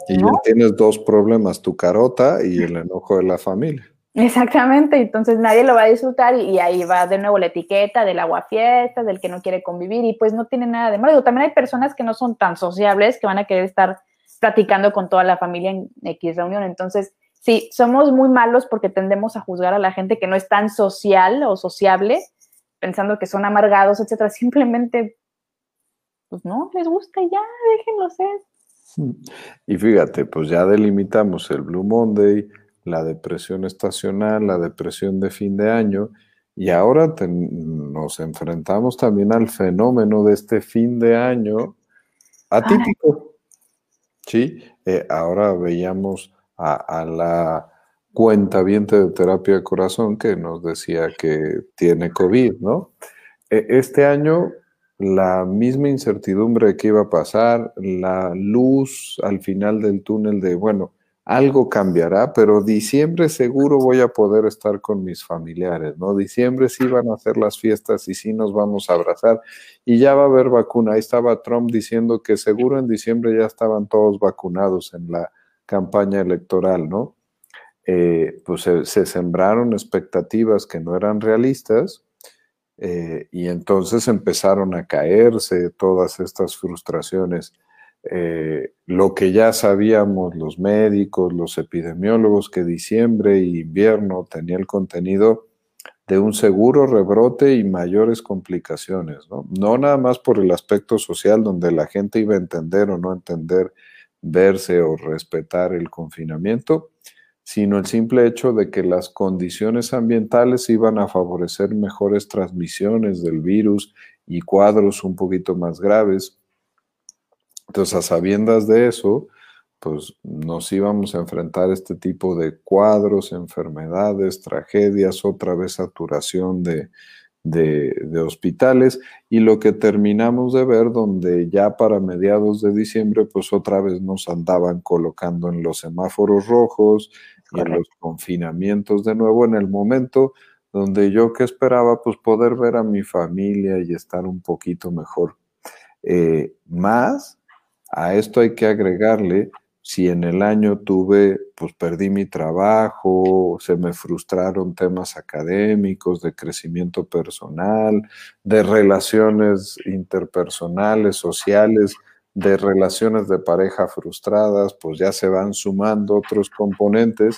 Y ya tienes dos problemas, tu carota y el enojo de la familia. Exactamente, entonces nadie lo va a disfrutar y, ahí va de nuevo la etiqueta del agua fiesta, del que no quiere convivir y pues no tiene nada de malo. También hay personas que no son tan sociables que van a querer estar platicando con toda la familia en X reunión. Entonces, sí, somos muy malos porque tendemos a juzgar a la gente que no es tan social o sociable, pensando que son amargados, etcétera. Simplemente, pues no, les gusta ya, déjenlo ser. Y fíjate, pues ya delimitamos el Blue Monday, la depresión estacional, la depresión de fin de año, y ahora nos enfrentamos también al fenómeno de este fin de año atípico. Sí, eh, ahora veíamos a, la cuenta viente de terapia de corazón que nos decía que tiene COVID, ¿no? E, este año la misma incertidumbre de qué iba a pasar, la luz al final del túnel de, bueno, algo cambiará, pero diciembre seguro voy a poder estar con mis familiares, ¿no? Diciembre sí van a hacer las fiestas y sí nos vamos a abrazar y ya va a haber vacuna. Ahí estaba Trump diciendo que seguro en diciembre ya estaban todos vacunados en la campaña electoral, ¿no? Eh, pues se, sembraron expectativas que no eran realistas eh, y entonces empezaron a caerse todas estas frustraciones eh, lo que ya sabíamos los médicos, los epidemiólogos, que diciembre e invierno tenía el contenido de un seguro rebrote y mayores complicaciones, ¿no? No nada más por el aspecto social donde la gente iba a entender o no entender, verse o respetar el confinamiento, sino el simple hecho de que las condiciones ambientales iban a favorecer mejores transmisiones del virus y cuadros un poquito más graves entonces, a sabiendas de eso, pues nos íbamos a enfrentar este tipo de cuadros, enfermedades, tragedias, otra vez saturación de, de, hospitales y lo que terminamos de ver donde ya para mediados de diciembre pues otra vez nos andaban colocando en los semáforos rojos y en los confinamientos de nuevo en el momento donde yo que esperaba pues poder ver a mi familia y estar un poquito mejor. Eh, más a esto hay que agregarle si en el año tuve, pues perdí mi trabajo, se me frustraron temas académicos, de crecimiento personal, de relaciones interpersonales, sociales, de relaciones de pareja frustradas, pues ya se van sumando otros componentes.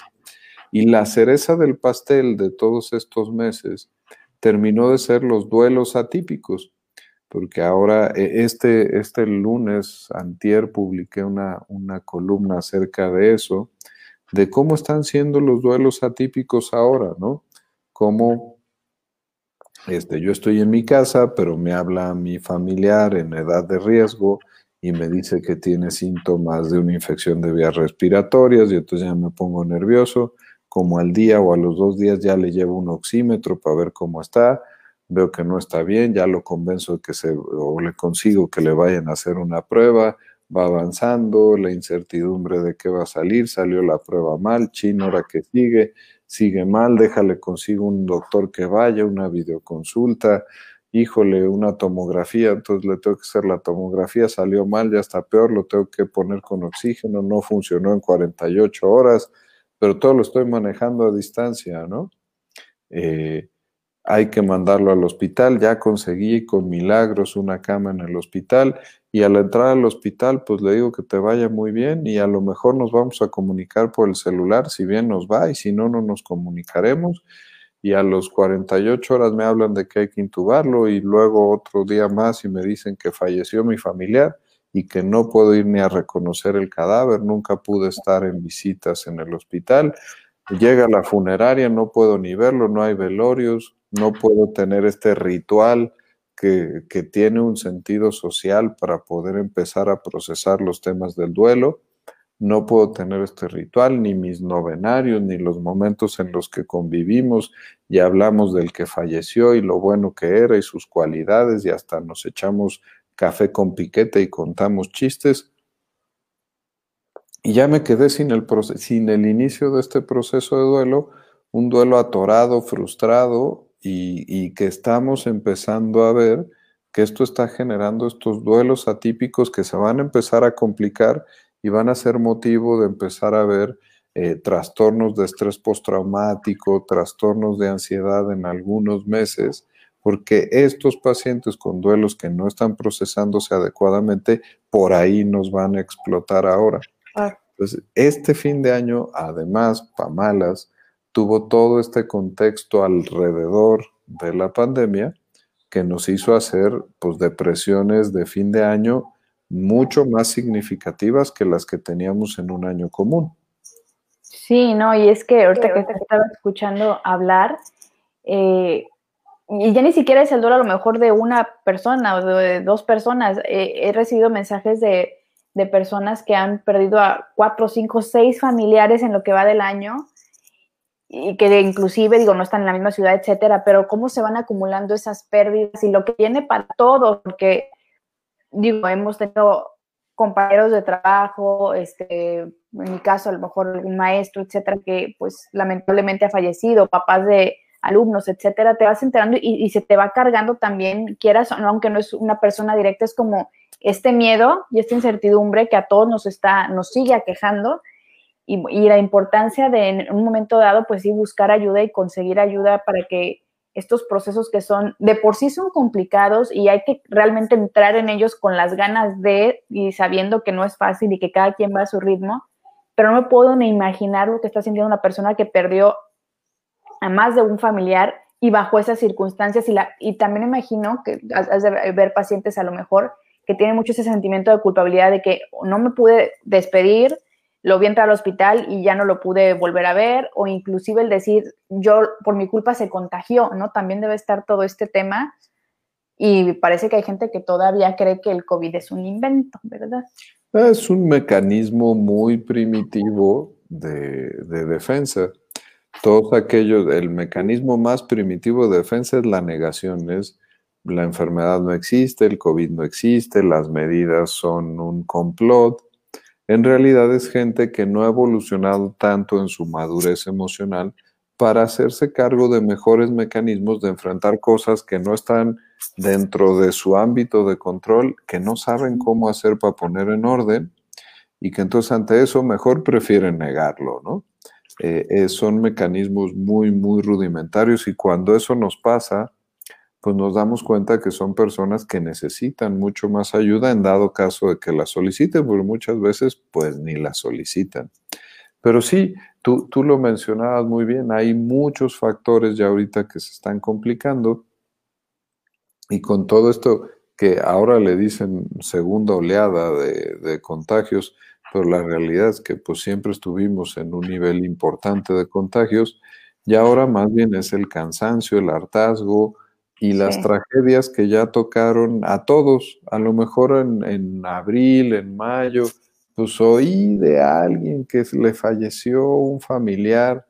Y la cereza del pastel de todos estos meses terminó de ser los duelos atípicos porque ahora e, este, este lunes, antier, publiqué una, una columna acerca de eso, de cómo están siendo los duelos atípicos ahora, ¿no? Cómo este, yo estoy en mi casa, pero me habla mi familiar en edad de riesgo y me dice que tiene síntomas de una infección de vías respiratorias y entonces ya me pongo nervioso, como al día o a los dos días ya le llevo un oxímetro para ver cómo está, veo que no está bien, ya lo convenzo de que se, o le consigo que le vayan a hacer una prueba, va avanzando, la incertidumbre de qué va a salir, salió la prueba mal, chino, ahora que sigue, sigue mal, déjale consigo un doctor que vaya, una videoconsulta, híjole, una tomografía, entonces le tengo que hacer la tomografía, salió mal, ya está peor, lo tengo que poner con oxígeno, no funcionó en 48 horas, pero todo lo estoy manejando a distancia, ¿no? Eh, hay que mandarlo al hospital. Ya conseguí con milagros una cama en el hospital y a la entrada al hospital pues le digo que te vaya muy bien y a lo mejor nos vamos a comunicar por el celular si bien nos va y si no, no nos comunicaremos. Y a los 48 horas me hablan de que hay que intubarlo y luego otro día más y me dicen que falleció mi familiar y que no puedo ir ni a reconocer el cadáver, nunca pude estar en visitas en el hospital llega la funeraria, no puedo ni verlo, no hay velorios, no puedo tener este ritual que, que, tiene un sentido social para poder empezar a procesar los temas del duelo. No puedo tener este ritual, ni mis novenarios, ni los momentos en los que convivimos y hablamos del que falleció y lo bueno que era y sus cualidades y hasta nos echamos café con piquete y contamos chistes. Y ya me quedé sin el, sin el inicio de este proceso de duelo, un duelo atorado, frustrado y, que estamos empezando a ver que esto está generando estos duelos atípicos que se van a empezar a complicar y van a ser motivo de empezar a ver eh, trastornos de estrés postraumático, trastornos de ansiedad en algunos meses, porque estos pacientes con duelos que no están procesándose adecuadamente, por ahí nos van a explotar ahora. Entonces, este fin de año, además, Pamalas tuvo todo este contexto alrededor de la pandemia que nos hizo hacer pues depresiones de fin de año mucho más significativas que las que teníamos en un año común. Sí, no, y es que ahorita que estaba escuchando hablar, eh, y ya ni siquiera es el dolor a lo mejor de una persona o de dos personas, eh, he recibido mensajes de, de, personas que han perdido a cuatro, cinco, seis familiares en lo que va del año y que inclusive, digo, no están en la misma ciudad, etcétera, pero cómo se van acumulando esas pérdidas y lo que viene para todos, porque digo, hemos tenido compañeros de trabajo, este, en mi caso, a lo mejor algún maestro, etcétera, que pues lamentablemente ha fallecido, papás de alumnos, etcétera, te vas enterando y, se te va cargando también, quieras o no, aunque no es una persona directa, es como este miedo y esta incertidumbre que a todos nos está, nos sigue aquejando y, y la importancia de en un momento dado, pues sí, buscar ayuda y conseguir ayuda para que estos procesos que son, de por sí son complicados y hay que realmente entrar en ellos con las ganas de y sabiendo que no es fácil y que cada quien va a su ritmo, pero no me puedo ni imaginar lo que está sintiendo una persona que perdió a más de un familiar y bajo esas circunstancias y, la, y también imagino que has de ver pacientes a lo mejor que tienen mucho ese sentimiento de culpabilidad de que no me pude despedir, lo vi entrar al hospital y ya no lo pude volver a ver, o inclusive el decir, yo por mi culpa se contagió, ¿no? También debe estar todo este tema y parece que hay gente que todavía cree que el COVID es un invento, ¿verdad? Es un mecanismo muy primitivo de, de defensa. Todos aquellos, el mecanismo más primitivo de defensa es la negación, es la enfermedad no existe, el COVID no existe, las medidas son un complot en realidad es gente que no ha evolucionado tanto en su madurez emocional para hacerse cargo de mejores mecanismos de enfrentar cosas que no están dentro de su ámbito de control, que no saben cómo hacer para poner en orden y que entonces ante eso mejor prefieren negarlo, ¿no? Eh, eh, son mecanismos muy, muy rudimentarios y cuando eso nos pasa, pues nos damos cuenta que son personas que necesitan mucho más ayuda en dado caso de que la soliciten, porque muchas veces pues ni la solicitan. Pero sí, tú, tú lo mencionabas muy bien, hay muchos factores ya ahorita que se están complicando y con todo esto que ahora le dicen segunda oleada de, de contagios, pero la realidad es que pues siempre estuvimos en un nivel importante de contagios y ahora más bien es el cansancio, el hartazgo, y las tragedias que ya tocaron a todos, a lo mejor en, abril, en mayo, pues oí de alguien que le falleció un familiar,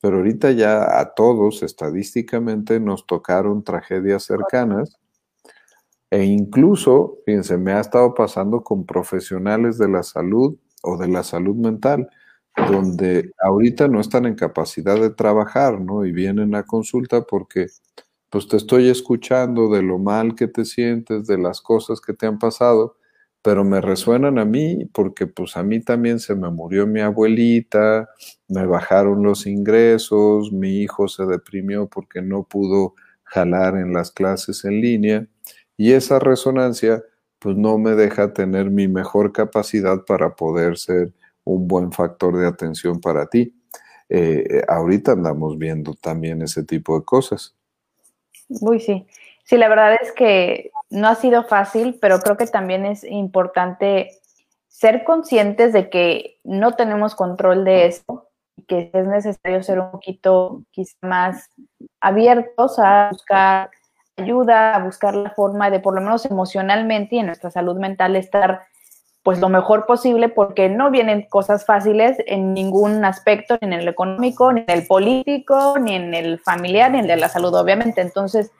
pero ahorita ya a todos estadísticamente nos tocaron tragedias cercanas e incluso, fíjense, me ha estado pasando con profesionales de la salud o de la salud mental, donde ahorita no están en capacidad de trabajar, ¿no? Y vienen a consulta porque pues te estoy escuchando de lo mal que te sientes, de las cosas que te han pasado, pero me resuenan a mí porque pues a mí también se me murió mi abuelita, me bajaron los ingresos, mi hijo se deprimió porque no pudo jalar en las clases en línea y esa resonancia pues no me deja tener mi mejor capacidad para poder ser un buen factor de atención para ti. Eh, ahorita andamos viendo también ese tipo de cosas. Uy, sí. Sí, la verdad es que no ha sido fácil, pero creo que también es importante ser conscientes de que no tenemos control de esto, que es necesario ser un poquito quizá más abiertos a buscar ayuda, a buscar la forma de por lo menos emocionalmente y en nuestra salud mental estar pues lo mejor posible porque no vienen cosas fáciles en ningún aspecto, ni en el económico, ni en el político, ni en el familiar, ni en el de la salud, obviamente. Entonces,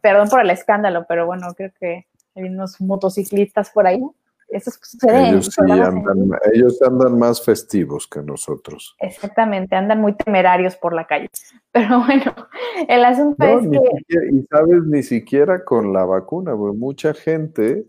perdón por el escándalo, pero bueno, creo que hay unos motociclistas por ahí. Eso sucede ellos, sí andan, ellos andan más festivos que nosotros. Exactamente, andan muy temerarios por la calle. Pero bueno, el asunto es que... y sabes, ni siquiera con la vacuna, porque mucha gente,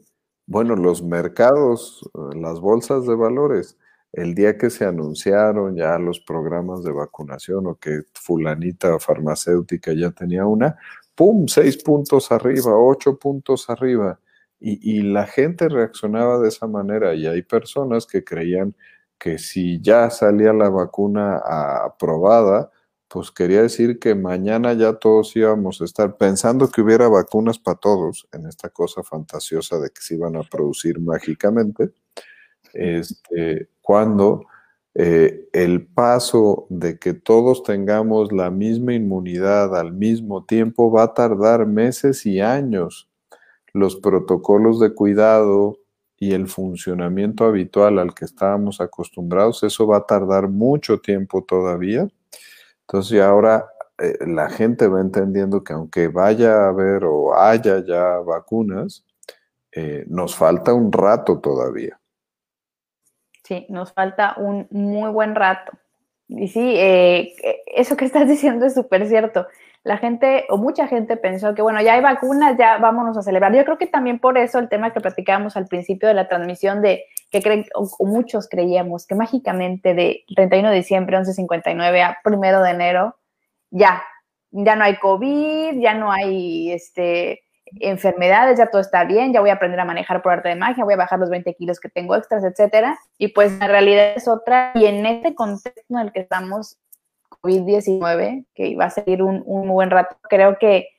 bueno, los mercados, las bolsas de valores, el día que se anunciaron ya los programas de vacunación o que fulanita farmacéutica ya tenía una, ¡pum! Seis puntos arriba, ocho puntos arriba. Y, la gente reaccionaba de esa manera y hay personas que creían que si ya salía la vacuna aprobada, pues quería decir que mañana ya todos íbamos a estar pensando que hubiera vacunas para todos en esta cosa fantasiosa de que se iban a producir mágicamente, este, cuando eh, el paso de que todos tengamos la misma inmunidad al mismo tiempo va a tardar meses y años. Los protocolos de cuidado y el funcionamiento habitual al que estábamos acostumbrados, eso va a tardar mucho tiempo todavía. Entonces ahora eh, la gente va entendiendo que aunque vaya a haber o haya ya vacunas, eh, nos falta un rato todavía. Sí, nos falta un muy buen rato. Y sí, eh, eso que estás diciendo es súper cierto. La gente o mucha gente pensó que, bueno, ya hay vacunas, ya vámonos a celebrar. Yo creo que también por eso el tema que platicábamos al principio de la transmisión de que creen, o, muchos creíamos que mágicamente de 31 de diciembre, 11.59 a 1 de enero, ya, ya no hay COVID, ya no hay este, enfermedades, ya todo está bien, ya voy a aprender a manejar por arte de magia, voy a bajar los 20 kilos que tengo extras, etcétera. Y pues la realidad es otra. Y en este contexto en el que estamos, COVID-19, que va a seguir un, un, buen rato, creo que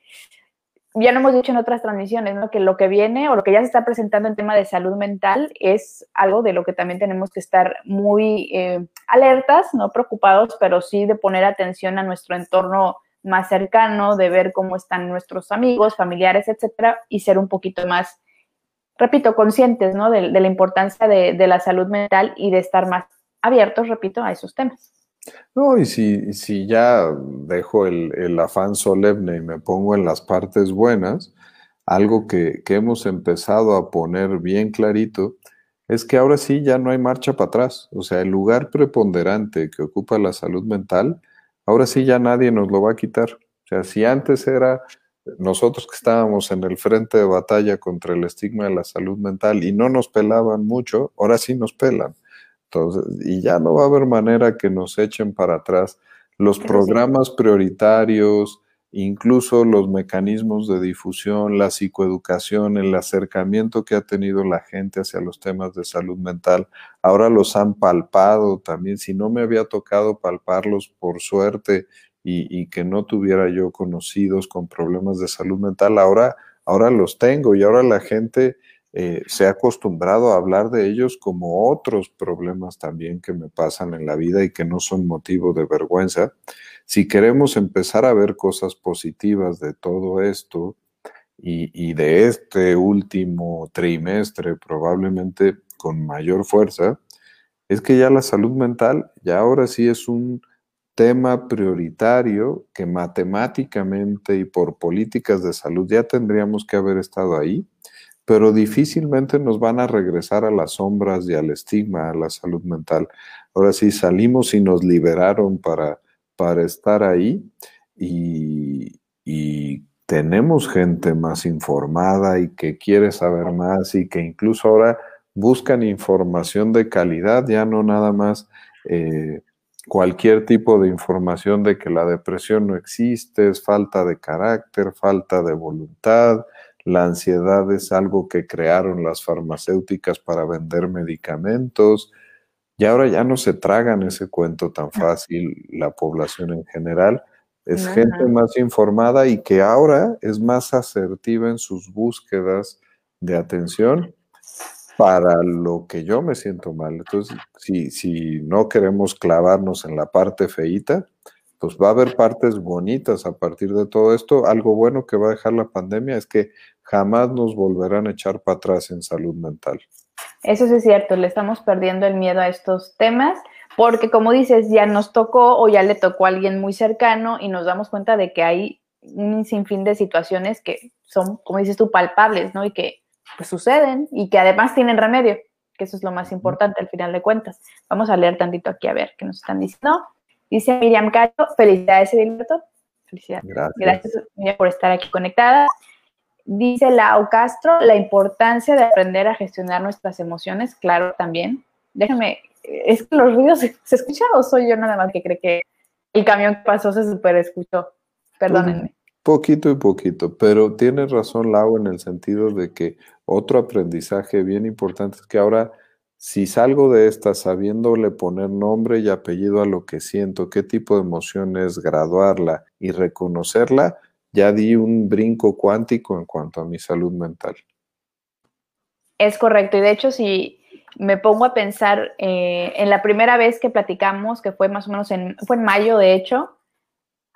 ya lo hemos dicho en otras transmisiones, ¿no? que lo que viene o lo que ya se está presentando en tema de salud mental es algo de lo que también tenemos que estar muy eh, alertas, no preocupados, pero sí de poner atención a nuestro entorno más cercano, de ver cómo están nuestros amigos, familiares, etcétera, y ser un poquito más, repito, conscientes, ¿no? De, la importancia de, la salud mental y de estar más abiertos, repito, a esos temas. No, y si, si ya dejo el, afán solemne y me pongo en las partes buenas, algo que, que hemos empezado a poner bien clarito es que ahora sí ya no hay marcha para atrás. O sea, el lugar preponderante que ocupa la salud mental Ahora sí ya nadie nos lo va a quitar. O sea, si antes era nosotros que estábamos en el frente de batalla contra el estigma de la salud mental y no nos pelaban mucho, ahora sí nos pelan. Entonces, y ya no va a haber manera que nos echen para atrás. Los programas prioritarios, incluso los mecanismos de difusión, la psicoeducación, el acercamiento que ha tenido la gente hacia los temas de salud mental, ahora los han palpado también. Si no me había tocado palparlos por suerte y, que no tuviera yo conocidos con problemas de salud mental, ahora, ahora los tengo y ahora la gente eh, se ha acostumbrado a hablar de ellos como otros problemas también que me pasan en la vida y que no son motivo de vergüenza. Si queremos empezar a ver cosas positivas de todo esto y, de este último trimestre probablemente con mayor fuerza, es que ya la salud mental ya ahora sí es un tema prioritario que matemáticamente y por políticas de salud ya tendríamos que haber estado ahí, pero difícilmente nos van a regresar a las sombras y al estigma, a la salud mental. Ahora sí salimos y nos liberaron para para estar ahí y, tenemos gente más informada y que quiere saber más y que incluso ahora buscan información de calidad, ya no nada más eh, cualquier tipo de información de que la depresión no existe, es falta de carácter, falta de voluntad, la ansiedad es algo que crearon las farmacéuticas para vender medicamentos, y ahora ya no se tragan ese cuento tan fácil la población en general. Es gente más informada y que ahora es más asertiva en sus búsquedas de atención para lo que yo me siento mal. Entonces, si, si no queremos clavarnos en la parte feíta, pues va a haber partes bonitas a partir de todo esto. Algo bueno que va a dejar la pandemia es que jamás nos volverán a echar para atrás en salud mental. Eso sí es cierto, le estamos perdiendo el miedo a estos temas porque como dices, ya nos tocó o ya le tocó a alguien muy cercano y nos damos cuenta de que hay un sinfín de situaciones que son, como dices tú, palpables, ¿no? Y que pues suceden y que además tienen remedio, que eso es lo más importante al final de cuentas. Vamos a leer tantito aquí a ver qué nos están diciendo. Dice Miriam Cayo, felicidades Edilberto. Felicidades. Gracias. Gracias Miriam por estar aquí conectada. Dice Lau Castro, la importancia de aprender a gestionar nuestras emociones, claro, también. Déjame, es que los ruidos se, escuchan o soy yo nada más que cree que el camión que pasó se super escuchó. Perdónenme. Poquito y poquito, pero tiene razón Lau en el sentido de que otro aprendizaje bien importante es que ahora si salgo de esta sabiéndole poner nombre y apellido a lo que siento, qué tipo de emoción es, graduarla y reconocerla, ya di un brinco cuántico en cuanto a mi salud mental. Es correcto, y de hecho si me pongo a pensar eh, en la primera vez que platicamos, que fue más o menos en, fue en mayo de hecho,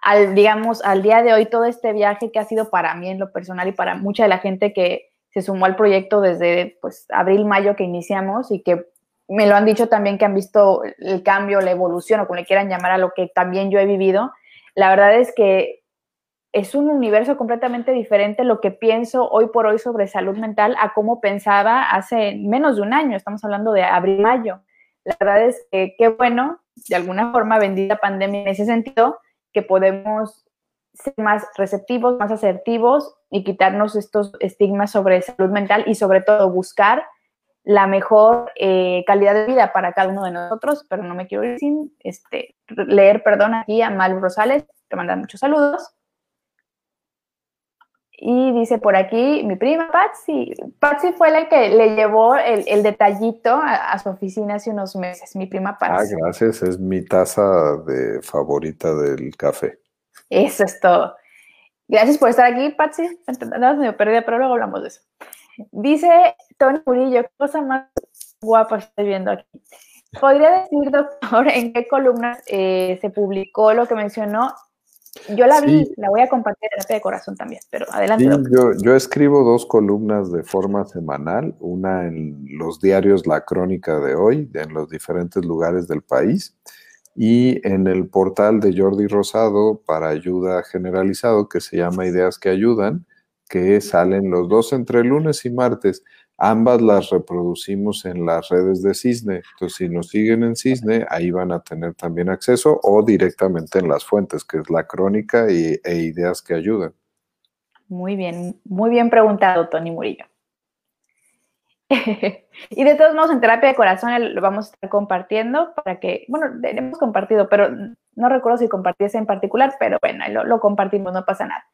al, digamos, al día de hoy, todo este viaje que ha sido para mí en lo personal y para mucha de la gente que se sumó al proyecto desde pues, abril, mayo que iniciamos y que me lo han dicho también que han visto el cambio, la evolución o como le quieran llamar a lo que también yo he vivido. La verdad es que es un universo completamente diferente lo que pienso hoy por hoy sobre salud mental a cómo pensaba hace menos de un año. Estamos hablando de abril, mayo. La verdad es que qué bueno, de alguna forma bendita pandemia en ese sentido, que podemos ser más receptivos, más asertivos y quitarnos estos estigmas sobre salud mental y sobre todo buscar la mejor eh, calidad de vida para cada uno de nosotros, pero no me quiero ir sin este, leer, perdón, aquí a Malu Rosales, te mandan muchos saludos. Y dice por aquí mi prima Patsy. Patsy fue la que le llevó el, detallito a, su oficina hace unos meses, mi prima Patsy. Ah, gracias, es mi taza de favorita del café. Eso es todo. Gracias por estar aquí, Patsy. Nada me perdida, pero luego hablamos de eso. Dice Tony Murillo, qué cosa más guapa estoy viendo aquí. ¿Podría decir, doctor, en qué columna eh, se publicó lo que mencionó yo la vi, la voy a compartir en la de corazón también, pero adelante. yo, escribo dos columnas de forma semanal, una en los diarios La Crónica de hoy, en los diferentes lugares del país, y en el portal de Jordi Rosado para ayuda generalizado que se llama Ideas que Ayudan, que salen los dos entre lunes y martes. Ambas las reproducimos en las redes de Cisne. Entonces, si nos siguen en Cisne, ahí van a tener también acceso o directamente en las fuentes, que es la crónica y, e ideas que ayudan. Muy bien, muy bien preguntado, Tony Murillo. y de todos modos, en terapia de corazón lo vamos a estar compartiendo para que, bueno, hemos compartido, pero no recuerdo si compartí ese en particular, pero bueno, lo, compartimos, no pasa nada.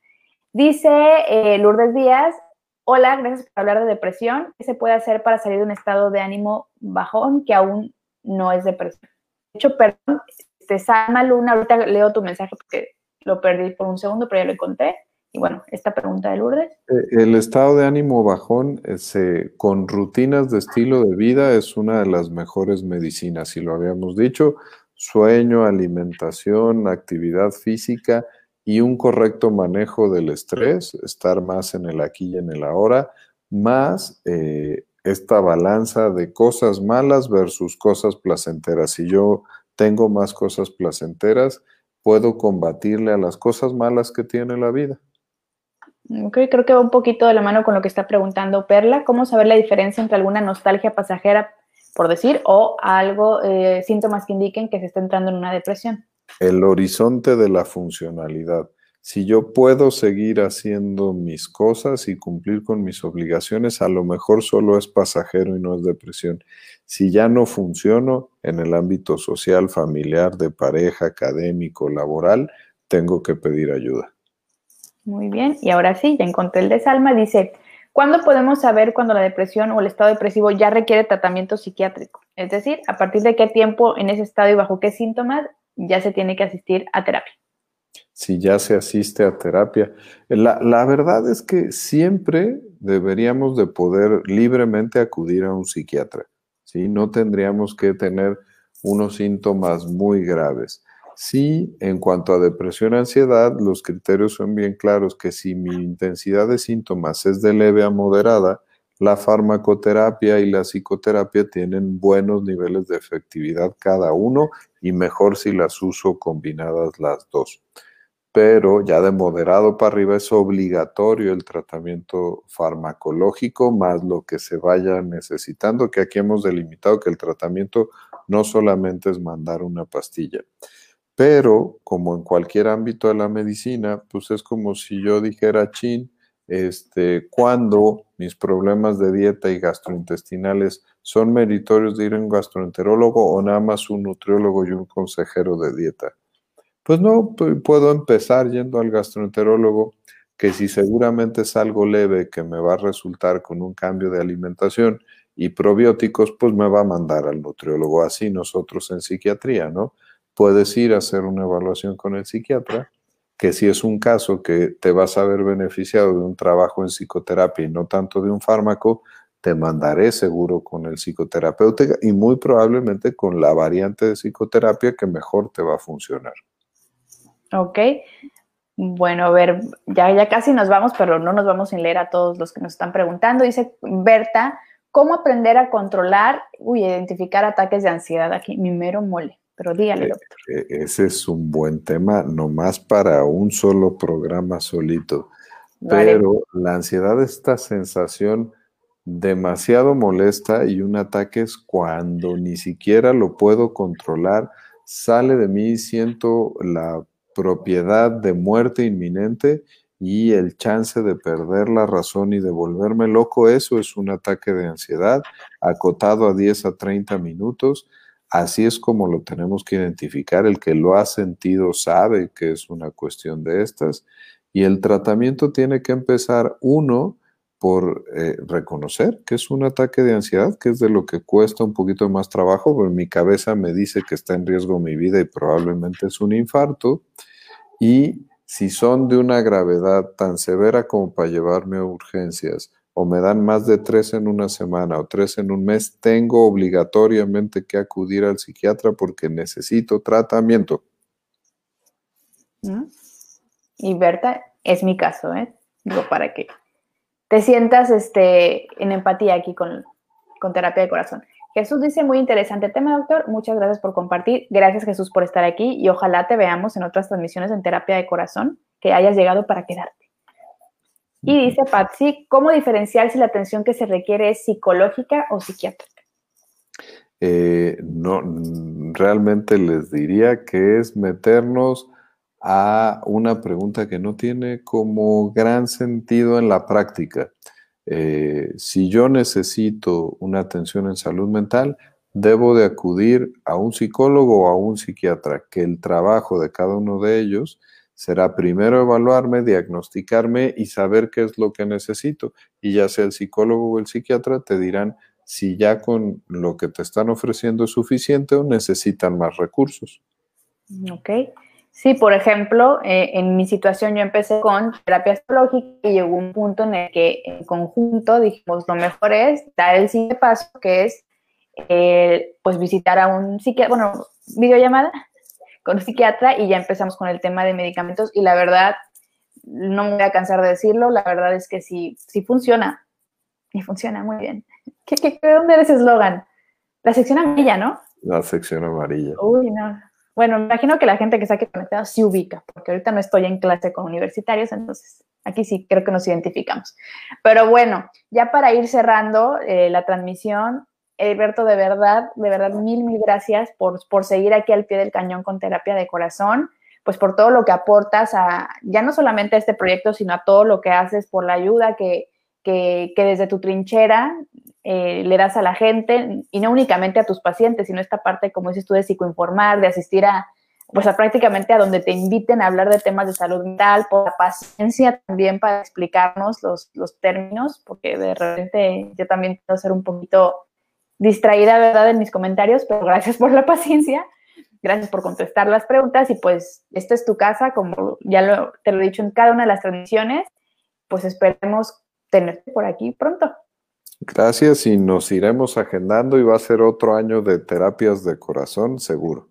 Dice eh, Lourdes Díaz, Hola, gracias por hablar de depresión. ¿Qué se puede hacer para salir de un estado de ánimo bajón que aún no es depresión? De hecho, perdón, este, Salma Luna, ahorita leo tu mensaje porque lo perdí por un segundo, pero ya lo encontré. Y bueno, esta pregunta de Lourdes. Eh, el estado de ánimo bajón con rutinas de estilo de vida es una de las mejores medicinas, si lo habíamos dicho. Sueño, alimentación, actividad física y un correcto manejo del estrés, estar más en el aquí y en el ahora, más eh, esta balanza de cosas malas versus cosas placenteras. Si yo tengo más cosas placenteras, puedo combatirle a las cosas malas que tiene la vida. Creo que va un poquito de la mano con lo que está preguntando Perla. ¿Cómo saber la diferencia entre alguna nostalgia pasajera, por decir, o algo, eh, síntomas que indiquen que se está entrando en una depresión? el horizonte de la funcionalidad. Si yo puedo seguir haciendo mis cosas y cumplir con mis obligaciones, a lo mejor solo es pasajero y no es depresión. Si ya no funciono en el ámbito social, familiar, de pareja, académico, laboral, tengo que pedir ayuda. Muy bien, y ahora sí, ya encontré el de Salma. Dice, ¿cuándo podemos saber cuando la depresión o el estado depresivo ya requiere tratamiento psiquiátrico? Es decir, ¿a partir de qué tiempo en ese estado y bajo qué síntomas ya se tiene que asistir a terapia. si ya se asiste a terapia. La, la, verdad es que siempre deberíamos de poder libremente acudir a un psiquiatra, ¿sí? No tendríamos que tener unos síntomas muy graves. Sí, en cuanto a depresión y ansiedad, los criterios son bien claros que si mi intensidad de síntomas es de leve a moderada, la farmacoterapia y la psicoterapia tienen buenos niveles de efectividad cada uno y mejor si las uso combinadas las dos. Pero ya de moderado para arriba es obligatorio el tratamiento farmacológico más lo que se vaya necesitando, que aquí hemos delimitado que el tratamiento no solamente es mandar una pastilla. Pero como en cualquier ámbito de la medicina, pues es como si yo dijera, chin, este, cuando mis problemas de dieta y gastrointestinales son meritorios de ir a un gastroenterólogo o nada más un nutriólogo y un consejero de dieta. Pues no, puedo empezar yendo al gastroenterólogo, que si seguramente es algo leve que me va a resultar con un cambio de alimentación y probióticos, pues me va a mandar al nutriólogo. Así nosotros en psiquiatría, ¿no? Puedes ir a hacer una evaluación con el psiquiatra que si es un caso que te vas a ver beneficiado de un trabajo en psicoterapia y no tanto de un fármaco, te mandaré seguro con el psicoterapeuta y muy probablemente con la variante de psicoterapia que mejor te va a funcionar. Ok. Bueno, a ver, ya, ya casi nos vamos, pero no nos vamos sin leer a todos los que nos están preguntando. Dice Berta, ¿cómo aprender a controlar, uy, identificar ataques de ansiedad? Aquí, mi mero mole. Pero dígale, eh, doctor. Eh, ese es un buen tema, nomás para un solo programa solito. Pero la ansiedad es esta sensación demasiado molesta y un ataque es cuando ni siquiera lo puedo controlar, sale de mí, siento la propiedad de muerte inminente y el chance de perder la razón y de volverme loco, eso es un ataque de ansiedad acotado a 10 a 30 minutos Así es como lo tenemos que identificar. El que lo ha sentido sabe que es una cuestión de estas. Y el tratamiento tiene que empezar, uno, por eh, reconocer que es un ataque de ansiedad, que es de lo que cuesta un poquito más trabajo, pero mi cabeza me dice que está en riesgo mi vida y probablemente es un infarto. Y si son de una gravedad tan severa como para llevarme a urgencias, o me dan más de tres en una semana o tres en un mes, tengo obligatoriamente que acudir al psiquiatra porque necesito tratamiento. Y Berta, es mi caso, ¿eh? Digo, para que te sientas este, en empatía aquí con, con terapia de corazón. Jesús dice, muy interesante tema, doctor. Muchas gracias por compartir. Gracias, Jesús, por estar aquí y ojalá te veamos en otras transmisiones en terapia de corazón, que hayas llegado para quedarte. Y dice Patsy, ¿cómo diferenciar si la atención que se requiere es psicológica o psiquiátrica? Eh, no, realmente les diría que es meternos a una pregunta que no tiene como gran sentido en la práctica. Eh, si yo necesito una atención en salud mental, debo de acudir a un psicólogo o a un psiquiatra, que el trabajo de cada uno de ellos será primero evaluarme, diagnosticarme y saber qué es lo que necesito. Y ya sea el psicólogo o el psiquiatra te dirán si ya con lo que te están ofreciendo es suficiente o necesitan más recursos. Ok. Sí, por ejemplo, eh, en mi situación yo empecé con terapia psicológica y llegó un punto en el que en conjunto dijimos lo mejor es dar el siguiente paso, que es eh, pues visitar a un psiquiatra, bueno, videollamada, con un psiquiatra y ya empezamos con el tema de medicamentos y la verdad, no me voy a cansar de decirlo, la verdad es que sí, sí funciona. Y funciona muy bien. ¿Qué, qué, dónde era ese eslogan? La sección amarilla, ¿no? La sección amarilla. Uy, no. Bueno, me imagino que la gente que está aquí conectada sí ubica, porque ahorita no estoy en clase con universitarios, entonces aquí sí creo que nos identificamos. Pero bueno, ya para ir cerrando eh, la transmisión, Alberto, de verdad, de verdad, mil, mil gracias por, por seguir aquí al pie del cañón con terapia de corazón, pues por todo lo que aportas a, ya no solamente a este proyecto, sino a todo lo que haces, por la ayuda que, que, desde tu trinchera eh, le das a la gente, y no únicamente a tus pacientes, sino esta parte, como dices tú, de psicoinformar, de asistir a, pues a prácticamente a donde te inviten a hablar de temas de salud mental, por la paciencia también para explicarnos los, los términos, porque de repente yo también quiero ser un poquito distraída, ¿verdad?, en mis comentarios, pero gracias por la paciencia. Gracias por contestar las preguntas y pues esta es tu casa, como ya lo, te lo he dicho en cada una de las transmisiones, pues esperemos tenerte por aquí pronto. Gracias y nos iremos agendando y va a ser otro año de terapias de corazón, seguro.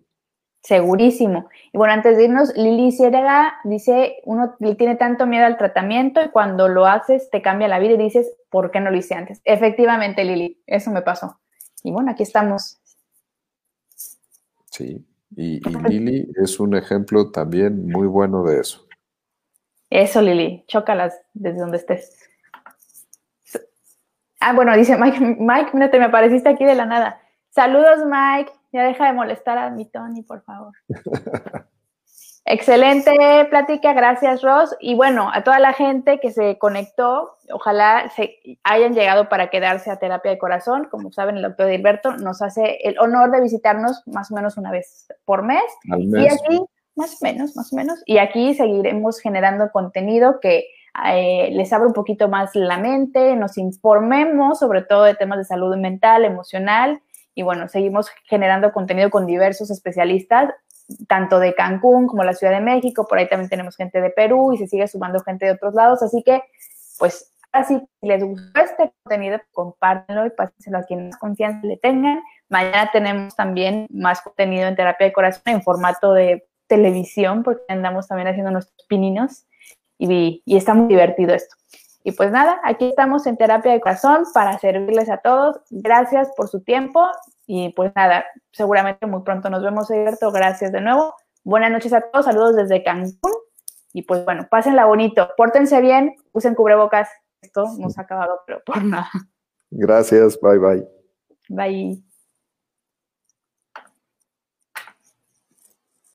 Segurísimo. Y bueno, antes de irnos, Lili Ciérega dice, uno le tiene tanto miedo al tratamiento y cuando lo haces te cambia la vida y dices, ¿por qué no lo hice antes? Efectivamente, Lili, eso me pasó. Y bueno, aquí estamos. Sí, y, y Lili es un ejemplo también muy bueno de eso. Eso, Lili, chócalas desde donde estés. Ah, bueno, dice Mike, Mike, mira, te me apareciste aquí de la nada. Saludos, Mike. Ya deja de molestar a mi Tony, por favor. Excelente plática, gracias Ross. Y bueno, a toda la gente que se conectó, ojalá se hayan llegado para quedarse a terapia de corazón. Como saben, el doctor Dilberto nos hace el honor de visitarnos más o menos una vez por mes. Y aquí, más o menos, más o menos. Y aquí seguiremos generando contenido que eh, les abra un poquito más la mente, nos informemos sobre todo de temas de salud mental, emocional y bueno, seguimos generando contenido con diversos especialistas, tanto de Cancún como la Ciudad de México, por ahí también tenemos gente de Perú y se sigue sumando gente de otros lados, así que pues así si les gustó este contenido, compártenlo y pásenselo a quien más confianza le tengan. Mañana tenemos también más contenido en terapia de corazón en formato de televisión, porque andamos también haciendo nuestros pininos y, y está muy divertido esto. Y pues nada, aquí estamos en Terapia de Corazón para servirles a todos. Gracias por su tiempo y pues nada, seguramente muy pronto nos vemos, Alberto. Gracias de nuevo. Buenas noches a todos, saludos desde Cancún. Y pues bueno, pásenla bonito, pórtense bien, usen cubrebocas. Esto no se ha acabado, pero por nada. Gracias, bye bye. Bye.